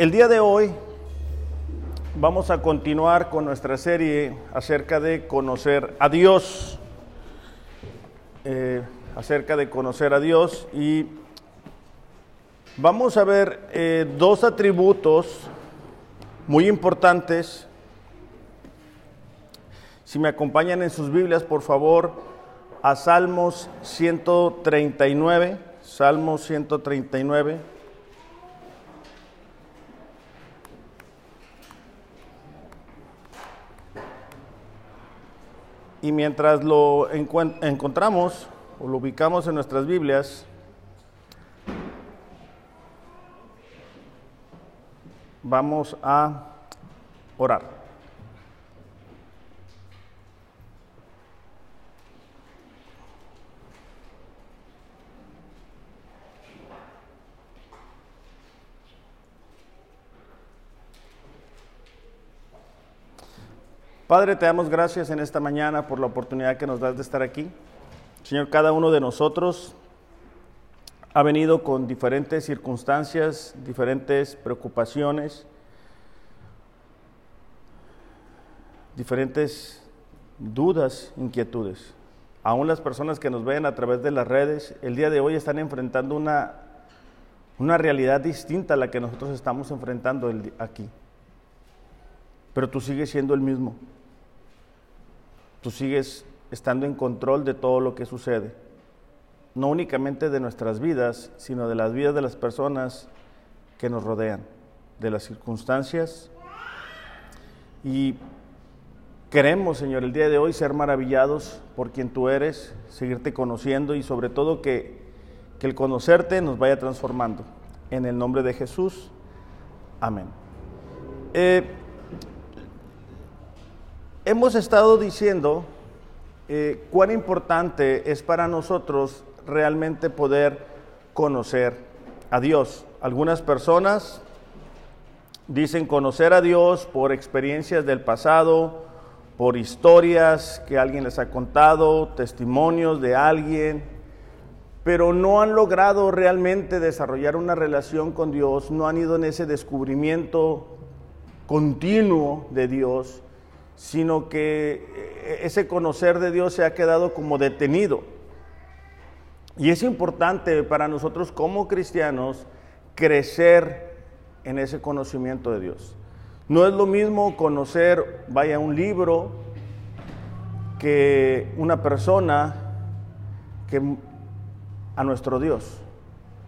El día de hoy vamos a continuar con nuestra serie acerca de conocer a Dios. Eh, acerca de conocer a Dios y vamos a ver eh, dos atributos muy importantes. Si me acompañan en sus Biblias, por favor, a Salmos 139, Salmos 139. Y mientras lo encontramos o lo ubicamos en nuestras Biblias, vamos a orar. Padre, te damos gracias en esta mañana por la oportunidad que nos das de estar aquí. Señor, cada uno de nosotros ha venido con diferentes circunstancias, diferentes preocupaciones, diferentes dudas, inquietudes. Aún las personas que nos ven a través de las redes, el día de hoy están enfrentando una, una realidad distinta a la que nosotros estamos enfrentando aquí. Pero tú sigues siendo el mismo tú sigues estando en control de todo lo que sucede. No únicamente de nuestras vidas, sino de las vidas de las personas que nos rodean, de las circunstancias. Y queremos, Señor, el día de hoy ser maravillados por quien tú eres, seguirte conociendo y sobre todo que, el conocerte nos vaya transformando. En el nombre de Jesús. Amén. Eh, Hemos estado diciendo eh, cuán importante es para nosotros realmente poder conocer a Dios. Algunas personas dicen conocer a Dios por experiencias del pasado, por historias que alguien les ha contado, testimonios de alguien, pero no han logrado realmente desarrollar una relación con Dios, no han ido en ese descubrimiento continuo de Dios sino que eh, ese conocer de Dios se ha quedado como detenido. Y es importante para nosotros como cristianos crecer en ese conocimiento de Dios. No es lo mismo conocer, vaya, un libro que una persona que a nuestro Dios.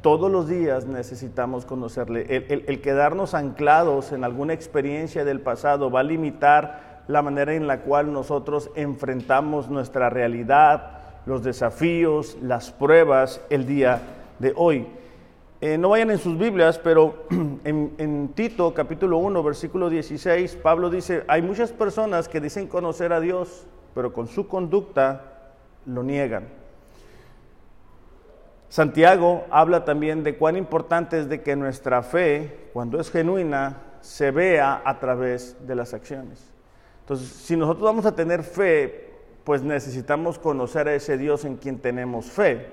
Todos los días necesitamos conocerle. El, el quedarnos anclados en alguna experiencia del pasado va a limitar la manera en la cual nosotros enfrentamos nuestra realidad, los desafíos, las pruebas el día de hoy. Eh, no vayan en sus Biblias, pero en, Tito capítulo 1, versículo 16, Pablo dice, hay muchas personas que dicen conocer a Dios, pero con su conducta lo niegan. Santiago habla también de cuán importante es de que nuestra fe, cuando es genuina, se vea a través de las acciones. Entonces, si nosotros vamos a tener fe, pues necesitamos conocer a ese Dios en quien tenemos fe.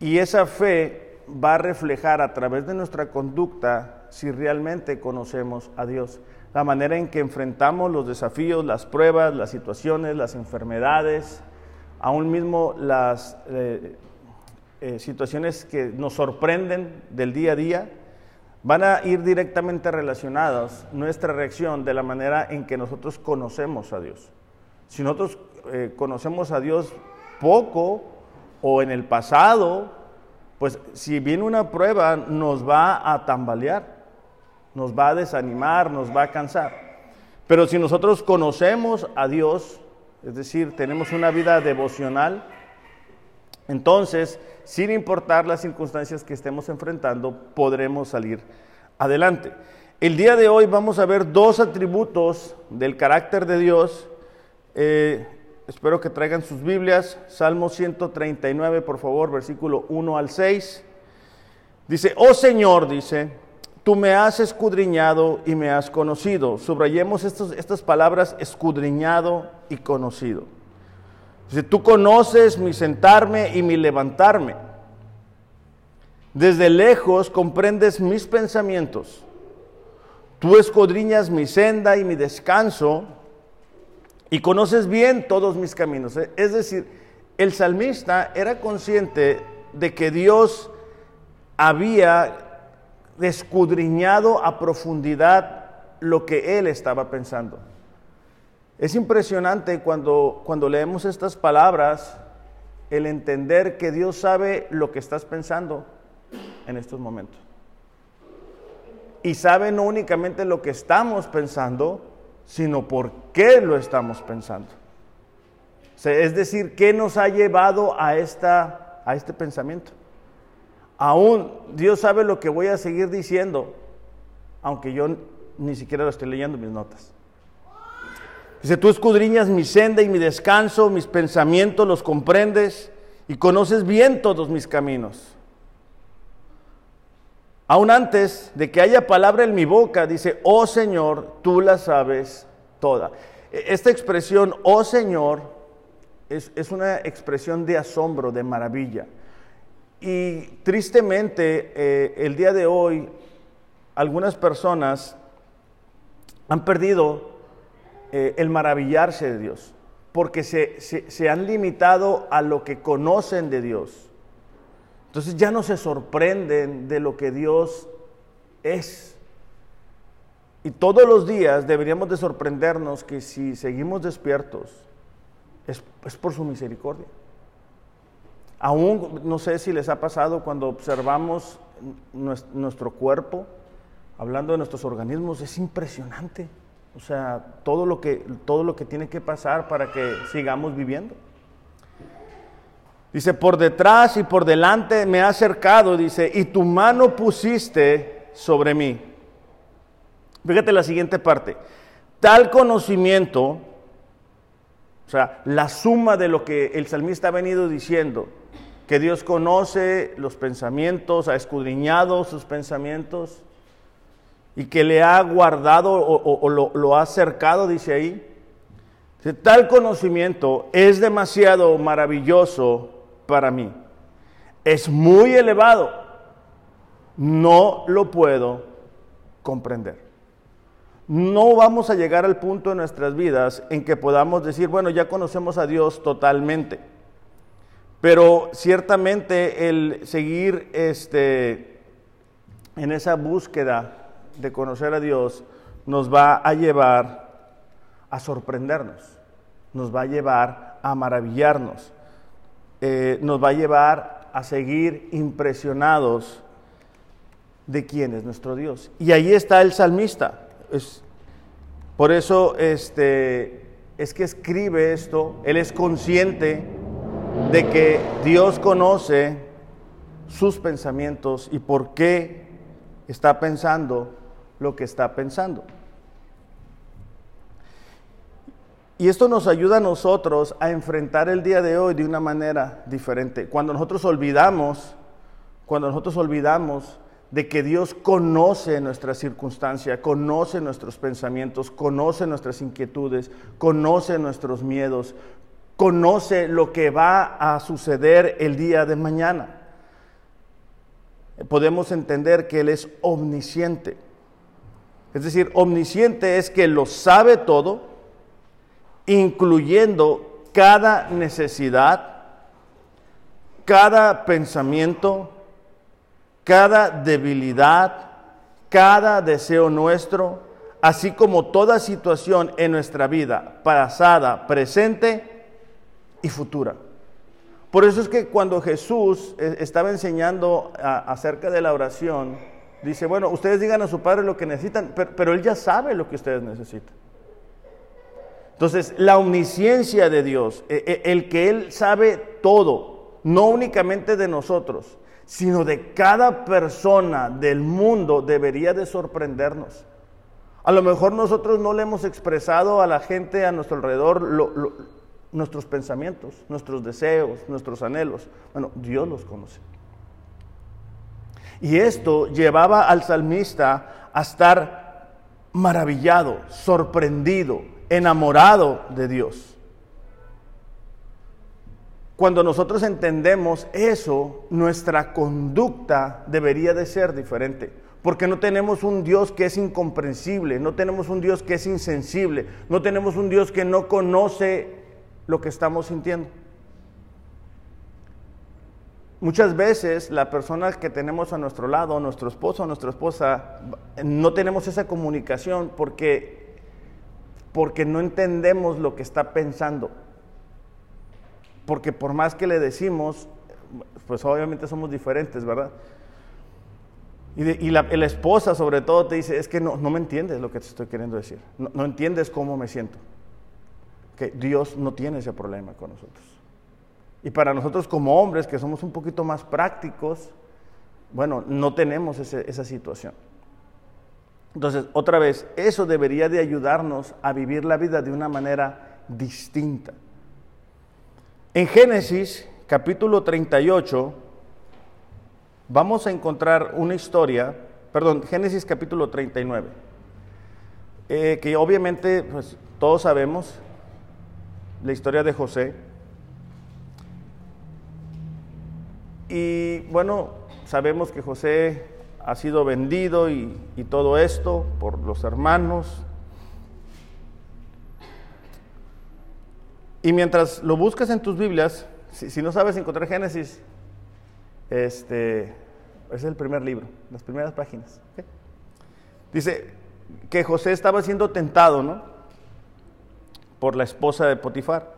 Y esa fe va a reflejar a través de nuestra conducta si realmente conocemos a Dios. La manera en que enfrentamos los desafíos, las pruebas, las situaciones, las enfermedades, aún mismo las eh, eh, situaciones que nos sorprenden del día a día, van a ir directamente relacionadas nuestra reacción de la manera en que nosotros conocemos a Dios. Si nosotros eh, conocemos a Dios poco o en el pasado, pues si viene una prueba nos va a tambalear, nos va a desanimar, nos va a cansar. Pero si nosotros conocemos a Dios, es decir, tenemos una vida devocional, entonces, sin importar las circunstancias que estemos enfrentando, podremos salir adelante. El día de hoy vamos a ver dos atributos del carácter de Dios. Eh, espero que traigan sus Biblias. Salmo 139, por favor, versículo 1 al 6. Dice, oh Señor, dice, tú me has escudriñado y me has conocido. Subrayemos estas palabras, escudriñado y conocido. Dice, tú conoces mi sentarme y mi levantarme. Desde lejos comprendes mis pensamientos. Tú escudriñas mi senda y mi descanso y conoces bien todos mis caminos. Es decir, el salmista era consciente de que Dios había escudriñado a profundidad lo que él estaba pensando. Es impresionante cuando, cuando leemos estas palabras el entender que Dios sabe lo que estás pensando en estos momentos. Y sabe no únicamente lo que estamos pensando, sino por qué lo estamos pensando. es decir, qué nos ha llevado a, esta, a este pensamiento. Aún Dios sabe lo que voy a seguir diciendo, aunque yo ni siquiera lo estoy leyendo mis notas. Dice, tú escudriñas mi senda y mi descanso, mis pensamientos los comprendes y conoces bien todos mis caminos. Aún antes de que haya palabra en mi boca, dice, oh Señor, tú la sabes toda. E, esta expresión, oh Señor, es, es una expresión de asombro, de maravilla. Y tristemente, eh, el día de hoy, algunas personas han perdido eh, el maravillarse de Dios, porque se, se, han limitado a lo que conocen de Dios. Entonces ya no se sorprenden de lo que Dios es. Y todos los días deberíamos de sorprendernos que si seguimos despiertos es, es por su misericordia. Aún no sé si les ha pasado cuando observamos nuestro cuerpo, hablando de nuestros organismos, es impresionante. O sea, todo lo que, todo lo que tiene que pasar para que sigamos viviendo. Dice, por detrás y por delante me ha acercado, dice, y tu mano pusiste sobre mí. Fíjate la siguiente parte. Tal conocimiento, o sea, la suma de lo que el salmista ha venido diciendo, que Dios conoce los pensamientos, ha escudriñado sus pensamientos, y que le ha guardado o, lo, ha acercado, dice ahí. Tal conocimiento es demasiado maravilloso para mí. Es muy elevado. No lo puedo comprender. No vamos a llegar al punto en nuestras vidas en que podamos decir, bueno, ya conocemos a Dios totalmente. Pero ciertamente el seguir este, en esa búsqueda de conocer a Dios nos va a llevar a sorprendernos, nos va a llevar a maravillarnos, eh, nos va a llevar a seguir impresionados de quién es nuestro Dios. Y ahí está el salmista. Por eso este, es que escribe esto, él es consciente de que Dios conoce sus pensamientos y por qué está pensando lo que está pensando. Y esto nos ayuda a nosotros a enfrentar el día de hoy de una manera diferente. Cuando nosotros olvidamos, cuando nosotros olvidamos de que Dios conoce nuestra circunstancia, conoce nuestros pensamientos, conoce nuestras inquietudes, conoce nuestros miedos, conoce lo que va a suceder el día de mañana. Podemos entender que Él es omnisciente. Es decir, omnisciente es que lo sabe todo, incluyendo cada necesidad, cada pensamiento, cada debilidad, cada deseo nuestro, así como toda situación en nuestra vida, pasada, presente y futura. Por eso es que cuando Jesús eh, estaba enseñando acerca de la oración, Dice, bueno, ustedes digan a su padre lo que necesitan, pero, él ya sabe lo que ustedes necesitan. Entonces, la omnisciencia de Dios, e, e, el que Él sabe todo, no únicamente de nosotros, sino de cada persona del mundo, debería de sorprendernos. A lo mejor nosotros no le hemos expresado a la gente a nuestro alrededor nuestros pensamientos, nuestros deseos, nuestros anhelos. Bueno, Dios los conoce. Y esto llevaba al salmista a estar maravillado, sorprendido, enamorado de Dios. Cuando nosotros entendemos eso, nuestra conducta debería de ser diferente. Porque no tenemos un Dios que es incomprensible, no tenemos un Dios que es insensible, no tenemos un Dios que no conoce lo que estamos sintiendo. Muchas veces la persona que tenemos a nuestro lado, nuestro esposo o nuestra esposa, no tenemos esa comunicación porque, porque no entendemos lo que está pensando. Porque por más que le decimos, pues obviamente somos diferentes, ¿verdad? Y, la, esposa sobre todo te dice, es que no, no me entiendes lo que te estoy queriendo decir, no, no entiendes cómo me siento. Que Dios no tiene ese problema con nosotros. Y para nosotros como hombres, que somos un poquito más prácticos, bueno, no tenemos esa situación. Entonces, otra vez, eso debería de ayudarnos a vivir la vida de una manera distinta. En Génesis capítulo 38 vamos a encontrar una historia, perdón, Génesis capítulo 39, eh, que obviamente pues, todos sabemos la historia de José. Y bueno, sabemos que José ha sido vendido y, todo esto por los hermanos. Y mientras lo buscas en tus Biblias, si, no sabes encontrar Génesis, este es el primer libro, las primeras páginas. Dice que José estaba siendo tentado, ¿no? Por la esposa de Potifar.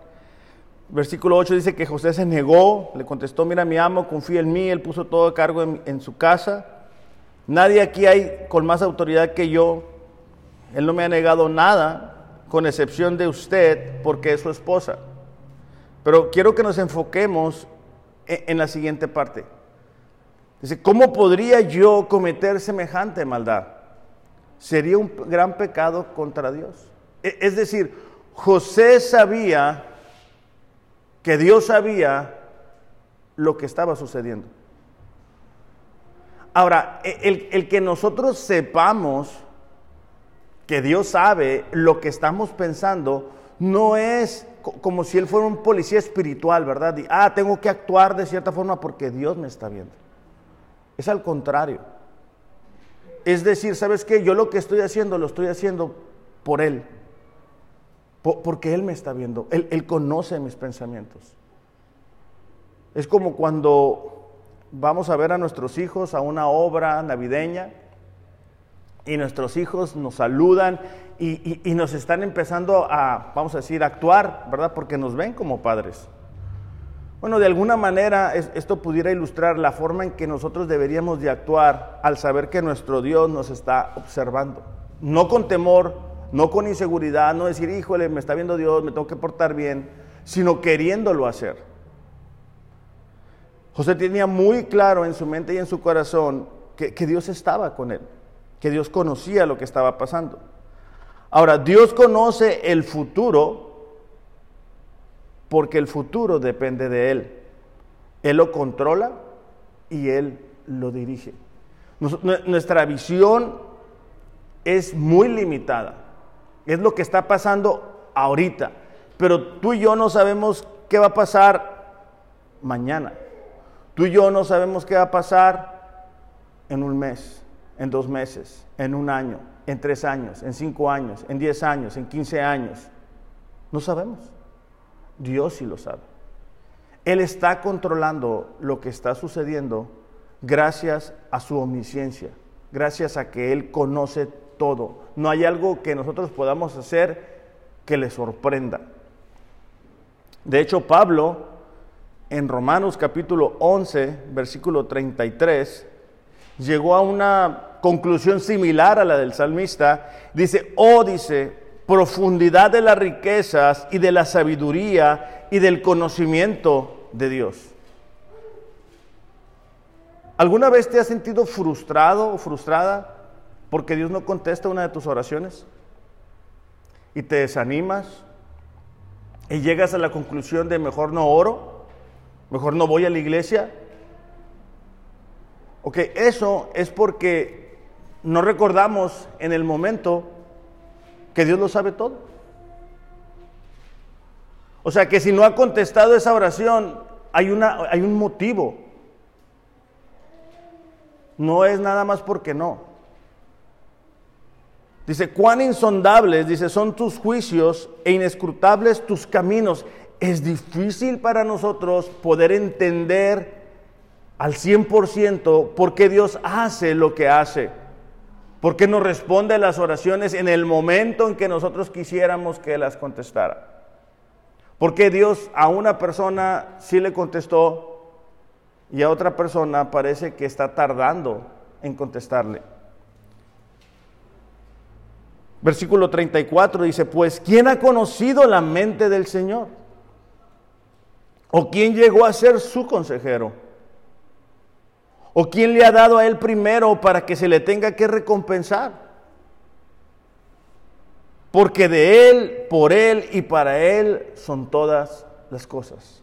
Versículo 8 dice que José se negó, le contestó, mira mi amo, confía en mí, él puso todo a cargo en, su casa. Nadie aquí hay con más autoridad que yo. Él no me ha negado nada, con excepción de usted, porque es su esposa. Pero quiero que nos enfoquemos en, en la siguiente parte. Dice, ¿cómo podría yo cometer semejante maldad? Sería un gran pecado contra Dios. E, es decir, José sabía que Dios sabía lo que estaba sucediendo. Ahora, e, el, que nosotros sepamos que Dios sabe lo que estamos pensando, no es como si Él fuera un policía espiritual, ¿verdad? Ah, tengo que actuar de cierta forma porque Dios me está viendo. Es al contrario. Es decir, ¿sabes qué? Yo lo que estoy haciendo lo estoy haciendo por Él porque Él me está viendo, Él, conoce mis pensamientos. Es como cuando vamos a ver a nuestros hijos a una obra navideña y nuestros hijos nos saludan y, nos están empezando a, vamos a decir, actuar, ¿verdad? Porque nos ven como padres. Bueno, de alguna manera esto pudiera ilustrar la forma en que nosotros deberíamos de actuar al saber que nuestro Dios nos está observando. No con temor, no con inseguridad, no decir, híjole, me está viendo Dios, me tengo que portar bien, sino queriéndolo hacer. José tenía muy claro en su mente y en su corazón que, que Dios estaba con él, que Dios conocía lo que estaba pasando. Ahora, Dios conoce el futuro porque el futuro depende de Él. Él lo controla y Él lo dirige. Nuestra visión es muy limitada. Es lo que está pasando ahorita. Pero tú y yo no sabemos qué va a pasar mañana. Tú y yo no sabemos qué va a pasar en un mes, en dos meses, en un año, en tres años, en cinco años, en diez años, en quince años. No sabemos. Dios sí lo sabe. Él está controlando lo que está sucediendo gracias a su omnisciencia, gracias a que Él conoce todo. No hay algo que nosotros podamos hacer que le sorprenda. De hecho, Pablo, en Romanos capítulo 11, versículo 33, llegó a una conclusión similar a la del salmista. Dice, oh, dice, profundidad de las riquezas y de la sabiduría y del conocimiento de Dios. ¿Alguna vez te has sentido frustrado o frustrada porque Dios no contesta una de tus oraciones y te desanimas y llegas a la conclusión de mejor no oro, mejor no voy a la iglesia. Ok, eso es porque no recordamos en el momento que Dios lo sabe todo. O sea que si no ha contestado esa oración, hay, una, hay un motivo. No es nada más porque no. Dice, cuán insondables, dice, son tus juicios e inescrutables tus caminos. Es difícil para nosotros poder entender al 100% por qué Dios hace lo que hace. ¿Por qué no responde las oraciones en el momento en que nosotros quisiéramos que las contestara? ¿Por qué Dios a una persona sí le contestó y a otra persona parece que está tardando en contestarle? Versículo 34 dice, pues ¿quién ha conocido la mente del Señor? ¿O quién llegó a ser su consejero? ¿O quién le ha dado a él primero para que se le tenga que recompensar? Porque de él, por él y para él son todas las cosas.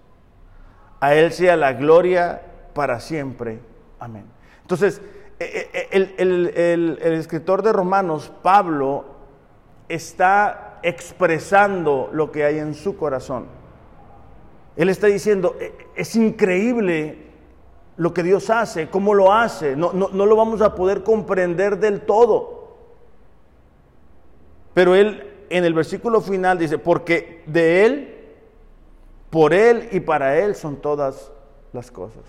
A él sea la gloria para siempre. Amén. Entonces, e, e, el, el, el escritor de Romanos, Pablo, está expresando lo que hay en su corazón. Él está diciendo, e, es increíble lo que Dios hace, cómo lo hace, no, no, lo vamos a poder comprender del todo. Pero Él en el versículo final dice, porque de Él, por Él y para Él son todas las cosas.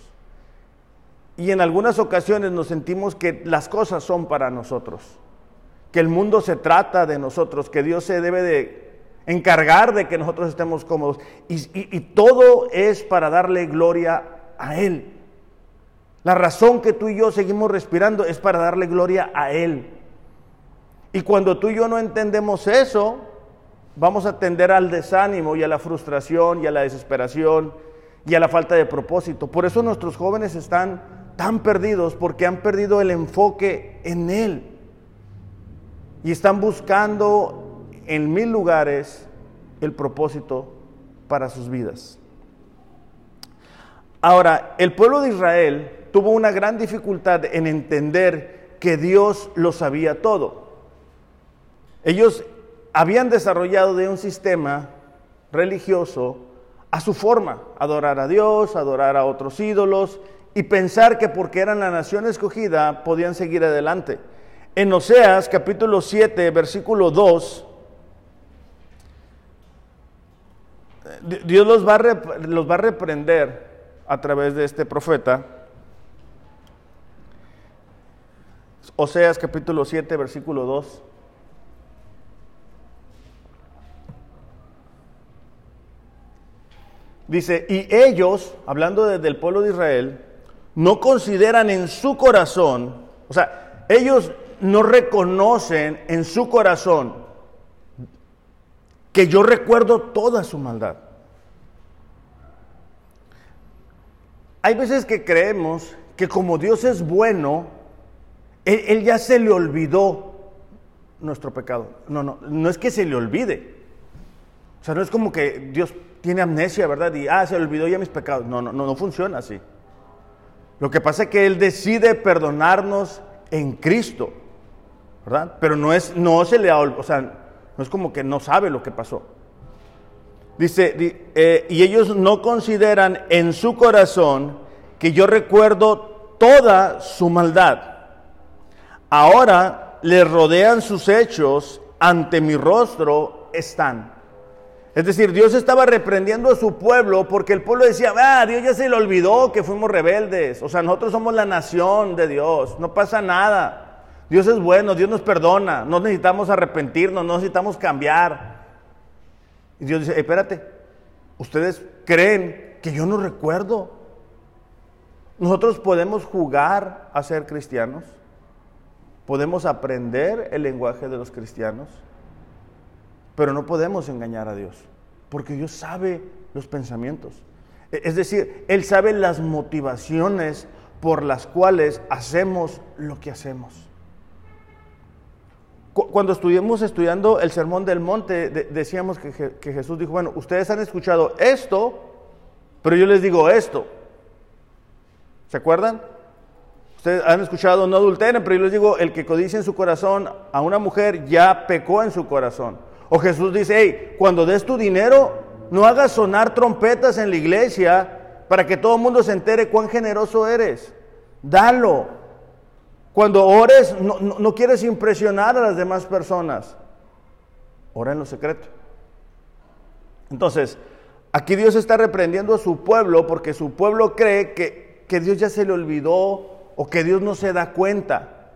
Y en algunas ocasiones nos sentimos que las cosas son para nosotros que el mundo se trata de nosotros, que Dios se debe de encargar de que nosotros estemos cómodos. Y, todo es para darle gloria a Él. La razón que tú y yo seguimos respirando es para darle gloria a Él. Y cuando tú y yo no entendemos eso, vamos a tender al desánimo y a la frustración y a la desesperación y a la falta de propósito. Por eso nuestros jóvenes están tan perdidos porque han perdido el enfoque en Él y están buscando en mil lugares el propósito para sus vidas. Ahora, el pueblo de Israel tuvo una gran dificultad en entender que Dios lo sabía todo. Ellos habían desarrollado de un sistema religioso a su forma, adorar a Dios, adorar a otros ídolos y pensar que porque eran la nación escogida podían seguir adelante. En Oseas capítulo 7, versículo 2, Dios los va, a los va a reprender a través de este profeta. Oseas capítulo 7, versículo 2. Dice, y ellos, hablando del pueblo de Israel, no consideran en su corazón, o sea, ellos no reconocen en su corazón que yo recuerdo toda su maldad. Hay veces que creemos que como Dios es bueno, él, ya se le olvidó nuestro pecado. No, no, no es que se le olvide. O sea, no es como que Dios tiene amnesia, ¿verdad? Y, ah, se le olvidó ya mis pecados. No, no, no, no funciona así. Lo que pasa es que Él decide perdonarnos en Cristo. Pero no es, no se le o sea, no es como que no sabe lo que pasó. Dice, eh, y ellos no consideran en su corazón que yo recuerdo toda su maldad. Ahora le rodean sus hechos, ante mi rostro están. Es decir, Dios estaba reprendiendo a su pueblo porque el pueblo decía, ah, Dios ya se le olvidó que fuimos rebeldes. O sea, nosotros somos la nación de Dios, no pasa nada. Dios es bueno, Dios nos perdona, no necesitamos arrepentirnos, no necesitamos cambiar. Y Dios dice, espérate, ustedes creen que yo no recuerdo. Nosotros podemos jugar a ser cristianos, podemos aprender el lenguaje de los cristianos, pero no podemos engañar a Dios, porque Dios sabe los pensamientos. E, es decir, Él sabe las motivaciones por las cuales hacemos lo que hacemos. Cuando estuvimos estudiando el Sermón del Monte, decíamos que, Jesús dijo, bueno, ustedes han escuchado esto, pero yo les digo esto. ¿Se acuerdan? Ustedes han escuchado no adulteren, pero yo les digo, el que codice en su corazón a una mujer ya pecó en su corazón. O Jesús dice, hey, cuando des tu dinero, no hagas sonar trompetas en la iglesia para que todo el mundo se entere cuán generoso eres. Dalo. Cuando ores, no, no quieres impresionar a las demás personas. Ora en lo secreto. Entonces, aquí Dios está reprendiendo a su pueblo porque su pueblo cree que, que Dios ya se le olvidó o que Dios no se da cuenta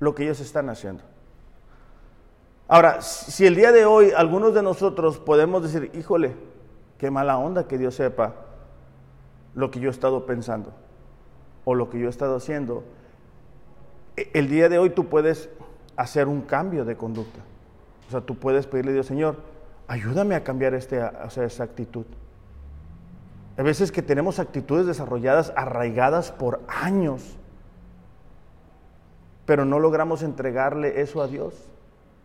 lo que ellos están haciendo. Ahora, si el día de hoy algunos de nosotros podemos decir, híjole, qué mala onda que Dios sepa lo que yo he estado pensando o lo que yo he estado haciendo, el día de hoy tú puedes hacer un cambio de conducta. O sea, tú puedes pedirle a Dios, Señor, ayúdame a cambiar este, esa actitud. Hay veces que tenemos actitudes desarrolladas, arraigadas por años, pero no logramos entregarle eso a Dios.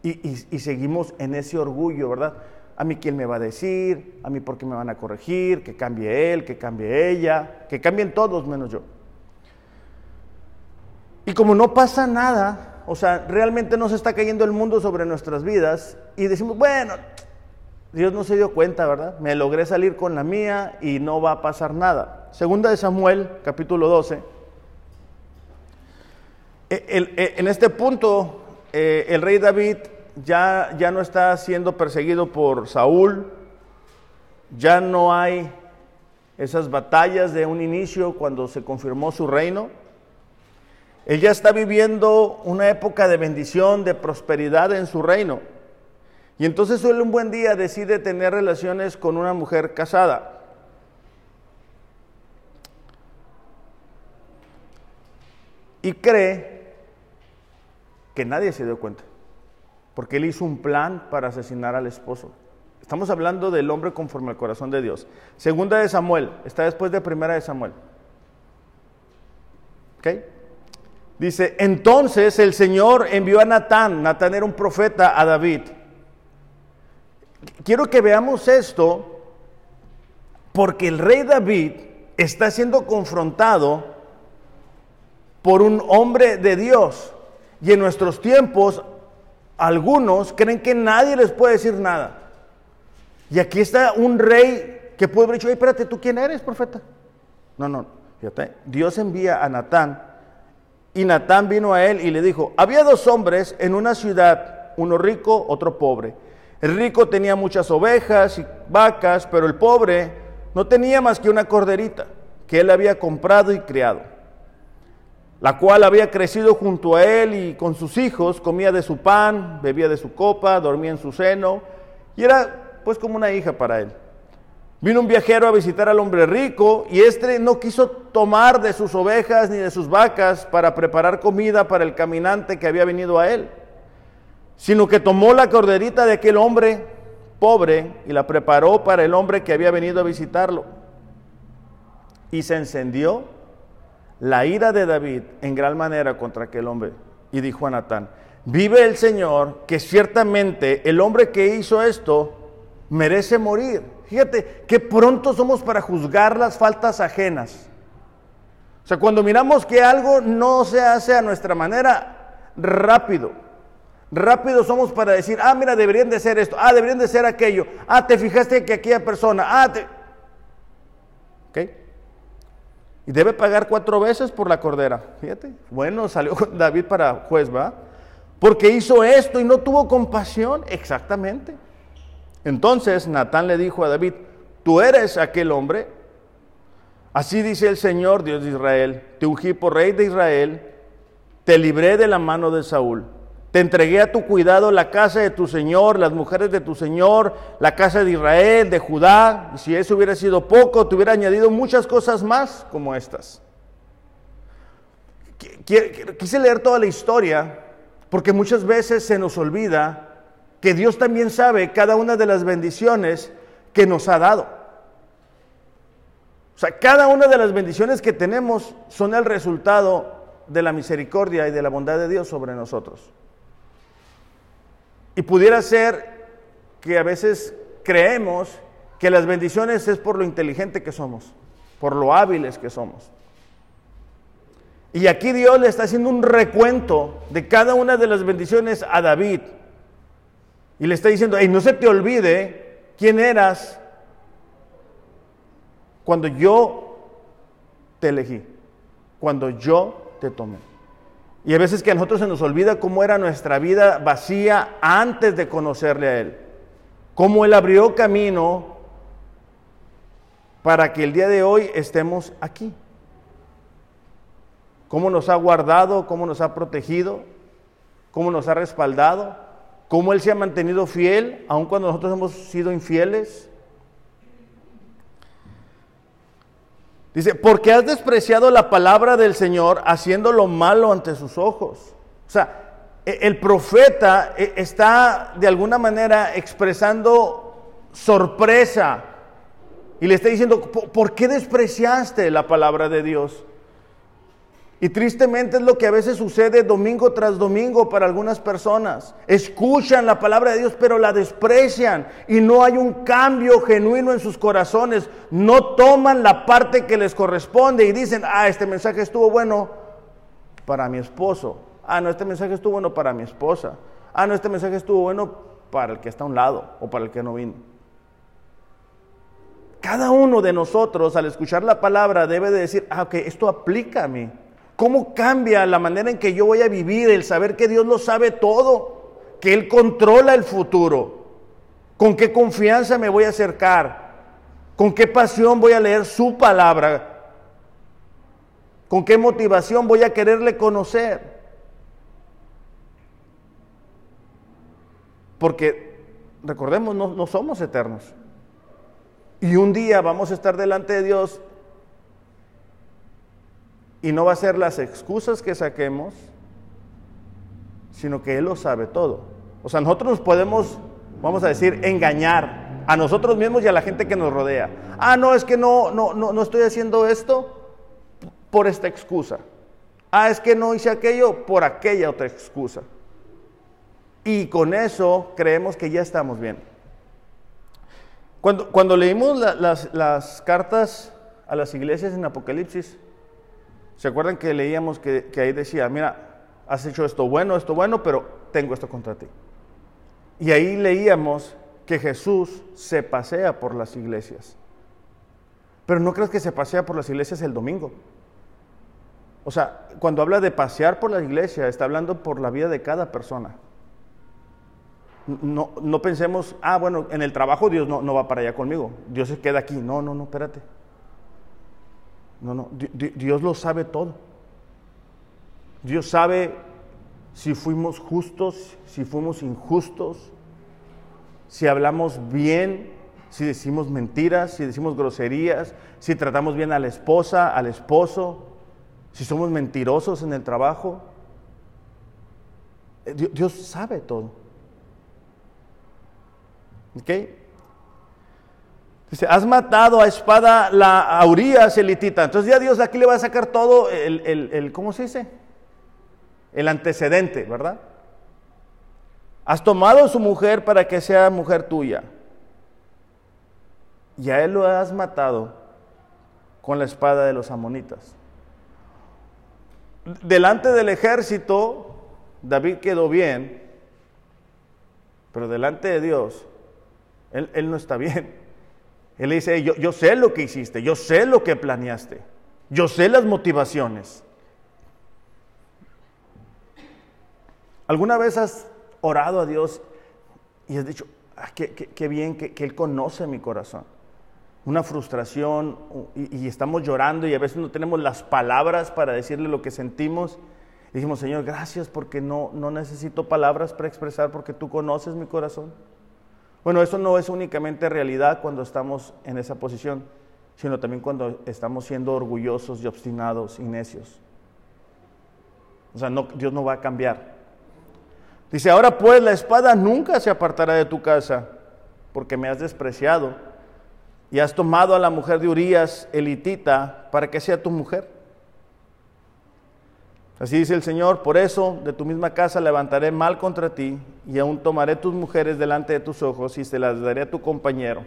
Y, seguimos en ese orgullo, ¿verdad? A mí quién me va a decir, a mí por qué me van a corregir, que cambie él, que cambie ella, que cambien todos menos yo. Y como no pasa nada, o sea, realmente no se está cayendo el mundo sobre nuestras vidas y decimos, bueno, Dios no se dio cuenta, ¿verdad? Me logré salir con la mía y no va a pasar nada. Segunda de Samuel, capítulo 12. E, e, en este punto, eh, el rey David ya, ya no está siendo perseguido por Saúl, ya no hay esas batallas de un inicio cuando se confirmó su reino. Él ya está viviendo una época de bendición, de prosperidad en su reino. Y entonces él un buen día decide tener relaciones con una mujer casada. Y cree que nadie se dio cuenta, porque él hizo un plan para asesinar al esposo. Estamos hablando del hombre conforme al corazón de Dios. Segunda de Samuel, está después de primera de Samuel. ¿Ok? Dice, entonces el Señor envió a Natán, Natán era un profeta, a David quiero que veamos esto porque el rey David está siendo confrontado por un hombre de Dios. Y en nuestros tiempos, algunos creen que nadie les puede decir nada. Y aquí está un rey que puede haber dicho, espérate, ¿tú quién eres, profeta? No, no, fíjate, Dios envía a Natán y Natán vino a él y le dijo, había dos hombres en una ciudad, uno rico, otro pobre. El rico tenía muchas ovejas y vacas, pero el pobre no tenía más que una corderita que él había comprado y criado, la cual había crecido junto a él y con sus hijos, comía de su pan, bebía de su copa, dormía en su seno, y era pues como una hija para él. Vino un viajero a visitar al hombre rico y éste no quiso tomar de sus ovejas ni de sus vacas para preparar comida para el caminante que había venido a él sino que tomó la corderita de aquel hombre pobre y la preparó para el hombre que había venido a visitarlo. Y se encendió la ira de David en gran manera contra aquel hombre. Y dijo a Natán, vive el Señor, que ciertamente el hombre que hizo esto merece morir. Fíjate que pronto somos para juzgar las faltas ajenas. O sea, cuando miramos que algo no se hace a nuestra manera, rápido Rápido somos para decir, ah, mira, deberían de ser esto, ah, deberían de ser aquello, ah, te fijaste que aquella persona, ah, te... ¿Ok? Y debe pagar cuatro veces por la cordera. Fíjate, bueno, salió David para juez, ¿va? Porque hizo esto y no tuvo compasión, exactamente. Entonces Natán le dijo a David, tú eres aquel hombre. Así dice el Señor, Dios de Israel, te ungí por rey de Israel, te libré de la mano de Saúl te entregué a tu cuidado la casa de tu Señor, las mujeres de tu Señor, la casa de Israel, de Judá. Y si eso hubiera sido poco, te hubiera añadido muchas cosas más como estas. Quise leer toda la historia porque muchas veces se nos olvida que Dios también sabe cada una de las bendiciones que nos ha dado. O sea, cada una de las bendiciones que tenemos son el resultado de la misericordia y de la bondad de Dios sobre nosotros. Y pudiera ser que a veces creemos que las bendiciones es por lo inteligente que somos, por lo hábiles que somos. Y aquí Dios le está haciendo un recuento de cada una de las bendiciones a David. Y le está diciendo, y no se te olvide quién eras cuando yo te elegí, cuando yo te tomé. Y a veces que a nosotros se nos olvida cómo era nuestra vida vacía antes de conocerle a Él. Cómo Él abrió camino para que el día de hoy estemos aquí. Cómo nos ha guardado, cómo nos ha protegido, cómo nos ha respaldado, cómo Él se ha mantenido fiel, aun cuando nosotros hemos sido infieles. Dice, porque has despreciado la palabra del Señor haciendo lo malo ante sus ojos. O sea, e, el profeta e, está de alguna manera expresando sorpresa y le está diciendo, ¿por qué despreciaste la palabra de Dios? Y tristemente es lo que a veces sucede domingo tras domingo para algunas personas. Escuchan la palabra de Dios, pero la desprecian y no hay un cambio genuino en sus corazones. No toman la parte que les corresponde y dicen, ah, este mensaje estuvo bueno para mi esposo. Ah, no, este mensaje estuvo bueno para mi esposa. Ah, no, este mensaje estuvo bueno para el que está a un lado o para el que no vino. Cada uno de nosotros al escuchar la palabra debe de decir, ah, ok, esto aplica a mí. ¿Cómo cambia la manera en que yo voy a vivir el saber que Dios lo sabe todo, que Él controla el futuro? ¿Con qué confianza me voy a acercar? ¿Con qué pasión voy a leer su palabra? ¿Con qué motivación voy a quererle conocer? Porque, recordemos, no, no somos eternos. Y un día vamos a estar delante de Dios y no va a ser las excusas que saquemos, sino que Él lo sabe todo. O sea, nosotros nos podemos, vamos a decir, engañar a nosotros mismos y a la gente que nos rodea. Ah, no, es que no, no, no, no estoy haciendo esto por esta excusa. Ah, es que no hice aquello por aquella otra excusa. Y con eso creemos que ya estamos bien. Cuando, cuando leímos las, las cartas a las iglesias en Apocalipsis, ¿Se acuerdan que leíamos que, ahí decía, mira, has hecho esto bueno, esto bueno, pero tengo esto contra ti? Y ahí leíamos que Jesús se pasea por las iglesias. Pero no crees que se pasea por las iglesias el domingo. O sea, cuando habla de pasear por la iglesia, está hablando por la vida de cada persona. No, no pensemos, ah, bueno, en el trabajo Dios no, no va para allá conmigo. Dios se queda aquí. No, no, no, espérate. No, no, Dios lo sabe todo. Dios sabe si fuimos justos, si fuimos injustos, si hablamos bien, si decimos mentiras, si decimos groserías, si tratamos bien a la esposa, al esposo, si somos mentirosos en el trabajo. Eh, Dios, sabe todo. ¿Ok? Dice, has matado a espada la, a Urias elitita. Entonces ya Dios aquí le va a sacar todo el, el, el, ¿cómo se dice? El antecedente, ¿verdad? Has tomado a su mujer para que sea mujer tuya. Y a él lo has matado con la espada de los amonitas. Delante del ejército, David quedó bien, pero delante de Dios, él, él no está bien. Él le dice, yo, yo sé lo que hiciste, yo sé lo que planeaste, yo sé las motivaciones. ¿Alguna vez has orado a Dios y has dicho, ah, qué, bien que, Él conoce mi corazón? Una frustración y, estamos llorando y a veces no tenemos las palabras para decirle lo que sentimos. Dijimos, Señor, gracias porque no, no necesito palabras para expresar porque tú conoces mi corazón. Bueno, eso no es únicamente realidad cuando estamos en esa posición, sino también cuando estamos siendo orgullosos y obstinados y necios. O sea, no, Dios no va a cambiar. Dice, ahora pues la espada nunca se apartará de tu casa, porque me has despreciado y has tomado a la mujer de Urias, elitita, para que sea tu mujer. Así dice el Señor, por eso de tu misma casa levantaré mal contra ti y aún tomaré tus mujeres delante de tus ojos y se las daré a tu compañero.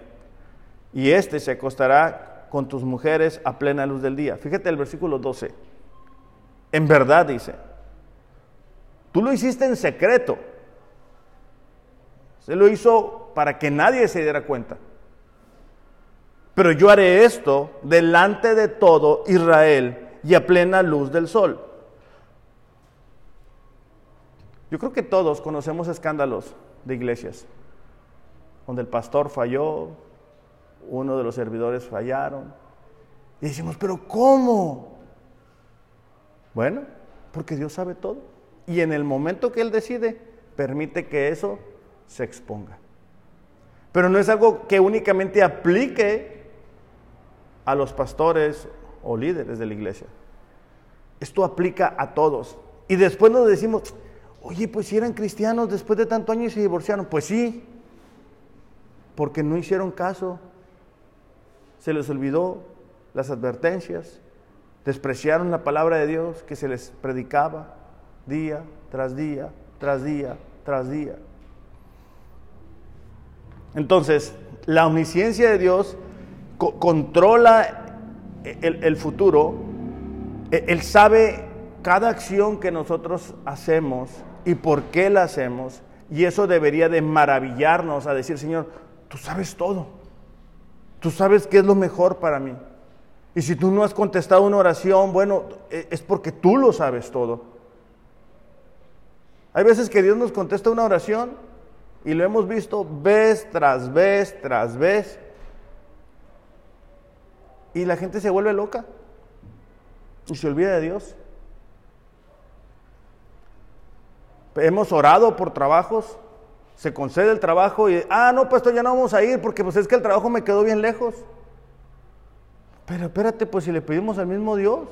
Y éste se acostará con tus mujeres a plena luz del día. Fíjate el versículo 12. En verdad dice, tú lo hiciste en secreto. Se lo hizo para que nadie se diera cuenta. Pero yo haré esto delante de todo Israel y a plena luz del sol. Yo creo que todos conocemos escándalos de iglesias, donde el pastor falló, uno de los servidores fallaron, y decimos, pero ¿cómo? Bueno, porque Dios sabe todo. Y en el momento que Él decide, permite que eso se exponga. Pero no es algo que únicamente aplique a los pastores o líderes de la iglesia. Esto aplica a todos. Y después nos decimos, oye, pues si eran cristianos después de tanto año y se divorciaron. Pues sí, porque no hicieron caso. Se les olvidó las advertencias, despreciaron la palabra de Dios que se les predicaba día tras día, tras día, tras día. Entonces, la omnisciencia de Dios controla el, futuro, e, Él sabe cada acción que nosotros hacemos y por qué la hacemos, y eso debería de maravillarnos a decir, Señor, tú sabes todo, tú sabes qué es lo mejor para mí. Y si tú no has contestado una oración, bueno, e, es porque tú lo sabes todo. Hay veces que Dios nos contesta una oración y lo hemos visto vez tras vez tras vez. Y la gente se vuelve loca y se olvida de Dios. Hemos orado por trabajos, se concede el trabajo y, ah, no, pastor, ya no vamos a ir porque pues es que el trabajo me quedó bien lejos. Pero espérate, pues si le pedimos al mismo Dios,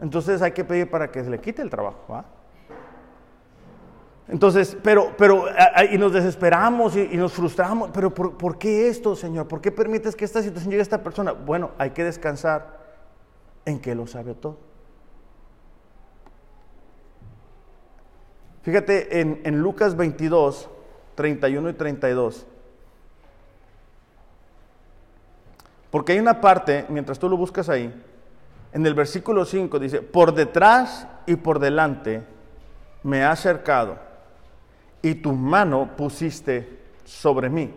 entonces hay que pedir para que se le quite el trabajo. Entonces, pero, pero, y nos desesperamos y, nos frustramos, pero ¿por, qué esto, Señor? ¿Por qué permites que esta situación llegue a esta persona? Bueno, hay que descansar en que lo sabe todo. Fíjate en, Lucas 22, 31 y 32. Porque hay una parte, mientras tú lo buscas ahí, en el versículo 5 dice, por detrás y por delante me ha acercado y tu mano pusiste sobre mí.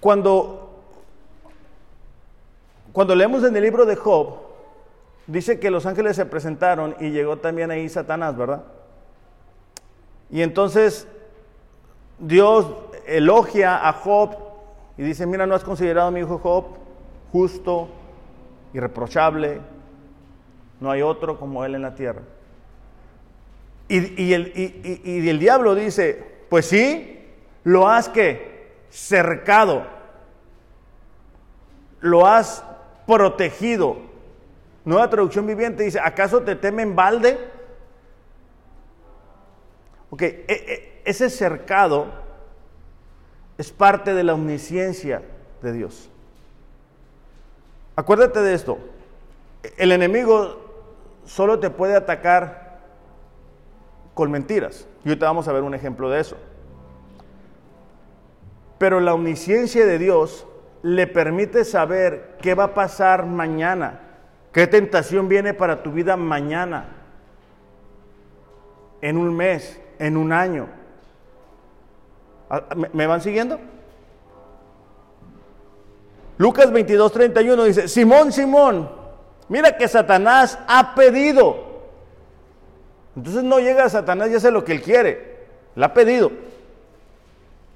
Cuando, cuando leemos en el libro de Job, dice que los ángeles se presentaron y llegó también ahí Satanás, ¿verdad? Y entonces Dios elogia a Job y dice, mira, no has considerado a mi hijo Job justo, irreprochable, no hay otro como él en la tierra. Y, el, y, el, diablo dice, pues sí, lo has que cercado, lo has protegido. Nueva traducción viviente dice, ¿acaso te temen balde? Ok, e, e, ese cercado es parte de la omnisciencia de Dios. Acuérdate de esto, el enemigo solo te puede atacar con mentiras. Y ahorita vamos a ver un ejemplo de eso. Pero la omnisciencia de Dios le permite saber qué va a pasar mañana, qué tentación viene para tu vida mañana, en un mes, en un año. Ah, ¿Me van siguiendo? Lucas 22, 31 dice, Simón, Simón, mira que Satanás ha pedido. Entonces no llega a Satanás y hace lo que él quiere. Le ha pedido,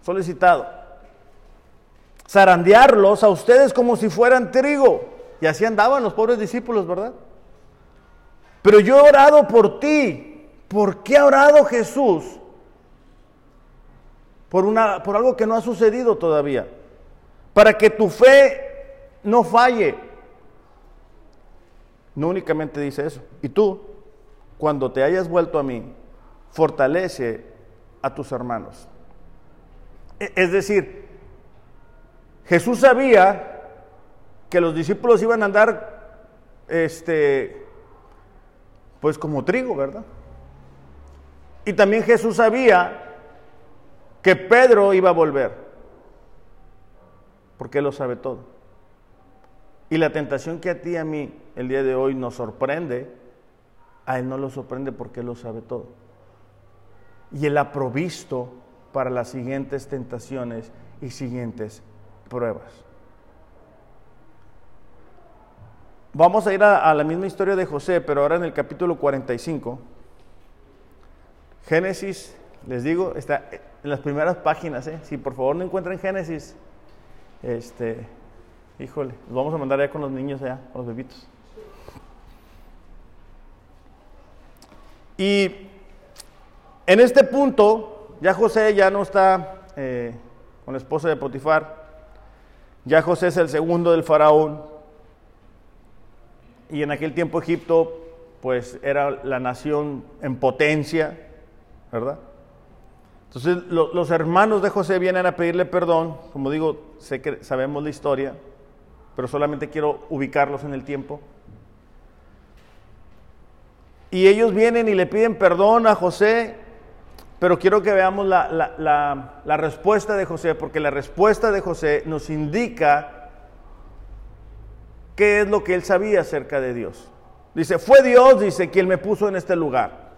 solicitado. Zarandearlos a ustedes como si fueran trigo. Y así andaban los pobres discípulos, ¿verdad? Pero yo he orado por ti. ¿Por qué ha orado Jesús? por, una, por algo que no ha sucedido todavía, para que tu fe no falle. No únicamente dice eso. Y tú, cuando te hayas vuelto a mí, fortalece a tus hermanos. E, es decir, Jesús sabía que los discípulos iban a andar, este, pues como trigo, ¿verdad? Y también Jesús sabía que Pedro iba a volver, porque Él lo sabe todo. Y la tentación que a ti y a mí el día de hoy nos sorprende, a Él no lo sorprende porque Él lo sabe todo. Y Él ha provisto para las siguientes tentaciones y siguientes pruebas. Vamos a ir a, la misma historia de José, pero ahora en el capítulo 45. Génesis, les digo, está en las primeras páginas. ¿eh? Si por favor no encuentran Génesis, este, híjole, los vamos a mandar allá con los niños, allá, con los bebitos. Y en este punto, ya José ya no está eh, con la esposa de Potifar, ya José es el segundo del faraón, y en aquel tiempo Egipto pues era la nación en potencia, ¿verdad? Entonces los hermanos de José vienen a pedirle perdón, como digo, sé que sabemos la historia, pero solamente quiero ubicarlos en el tiempo. Y ellos vienen y le piden perdón a José, pero quiero que veamos la, la respuesta de José, porque la respuesta de José nos indica qué es lo que él sabía acerca de Dios. Dice, fue Dios, dice, quien me puso en este lugar.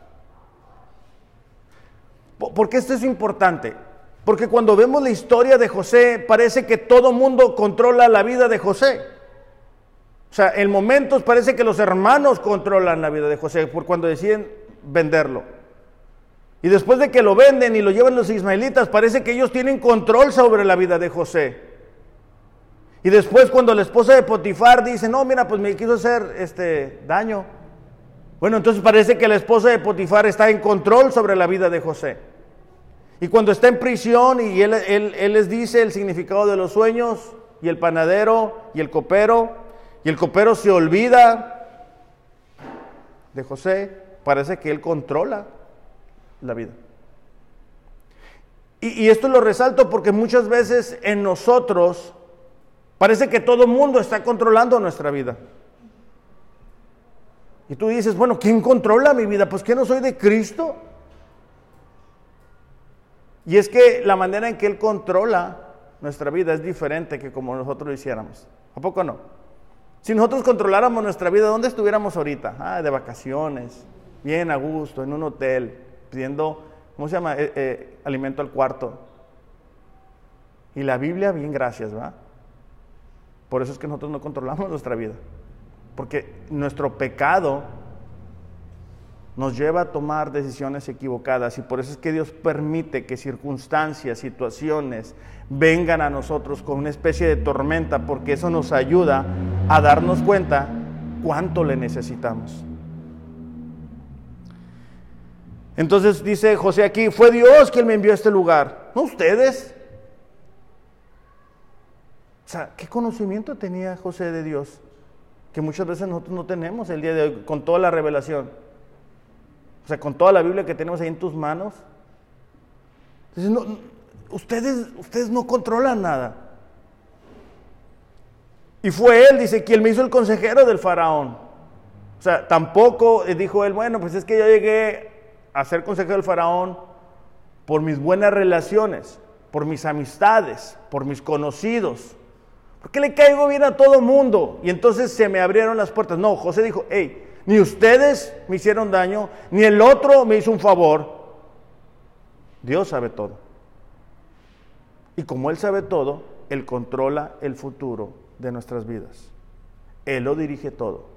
Porque esto es importante? Porque cuando vemos la historia de José, parece que todo mundo controla la vida de José. O sea, en momentos parece que los hermanos controlan la vida de José por cuando deciden venderlo. Y después de que lo venden y lo llevan los ismaelitas, parece que ellos tienen control sobre la vida de José. Y después cuando la esposa de Potifar dice, no, mira, pues me quiso hacer este daño. Bueno, entonces parece que la esposa de Potifar está en control sobre la vida de José. Y cuando está en prisión y él, él les dice el significado de los sueños, y el panadero y el copero, y el copero se olvida de José, parece que él controla la vida. Y, esto lo resalto porque muchas veces en nosotros parece que todo mundo está controlando nuestra vida. Y tú dices, bueno, ¿quién controla mi vida? Pues que no soy de Cristo. Y es que la manera en que Él controla nuestra vida es diferente que como nosotros hiciéramos. ¿A poco no? Si nosotros controláramos nuestra vida, ¿dónde estuviéramos ahorita? Ah, de vacaciones, bien a gusto, en un hotel, pidiendo, ¿cómo se llama? Eh, eh, alimento al cuarto. Y la Biblia, bien gracias, ¿va? Por eso es que nosotros no controlamos nuestra vida. Porque nuestro pecado nos lleva a tomar decisiones equivocadas y por eso es que Dios permite que circunstancias, situaciones vengan a nosotros con una especie de tormenta porque eso nos ayuda a darnos cuenta cuánto le necesitamos. Entonces dice José aquí, fue Dios quien me envió a este lugar, no ustedes. O sea, ¿qué conocimiento tenía José de Dios? Que muchas veces nosotros no tenemos el día de hoy con toda la revelación. O sea, con toda la Biblia que tenemos ahí en tus manos. ustedes, ustedes no controlan nada. Y fue él, dice, quien me hizo el consejero del faraón. O sea, tampoco eh, dijo él, bueno, pues es que yo llegué a ser consejero del faraón por mis buenas relaciones, por mis amistades, por mis conocidos. Porque le caigo bien a todo mundo. Y entonces se me abrieron las puertas. No, José dijo, hey, ni ustedes me hicieron daño, ni el otro me hizo un favor. Dios sabe todo. Y como Él sabe todo, Él controla el futuro de nuestras vidas. Él lo dirige todo.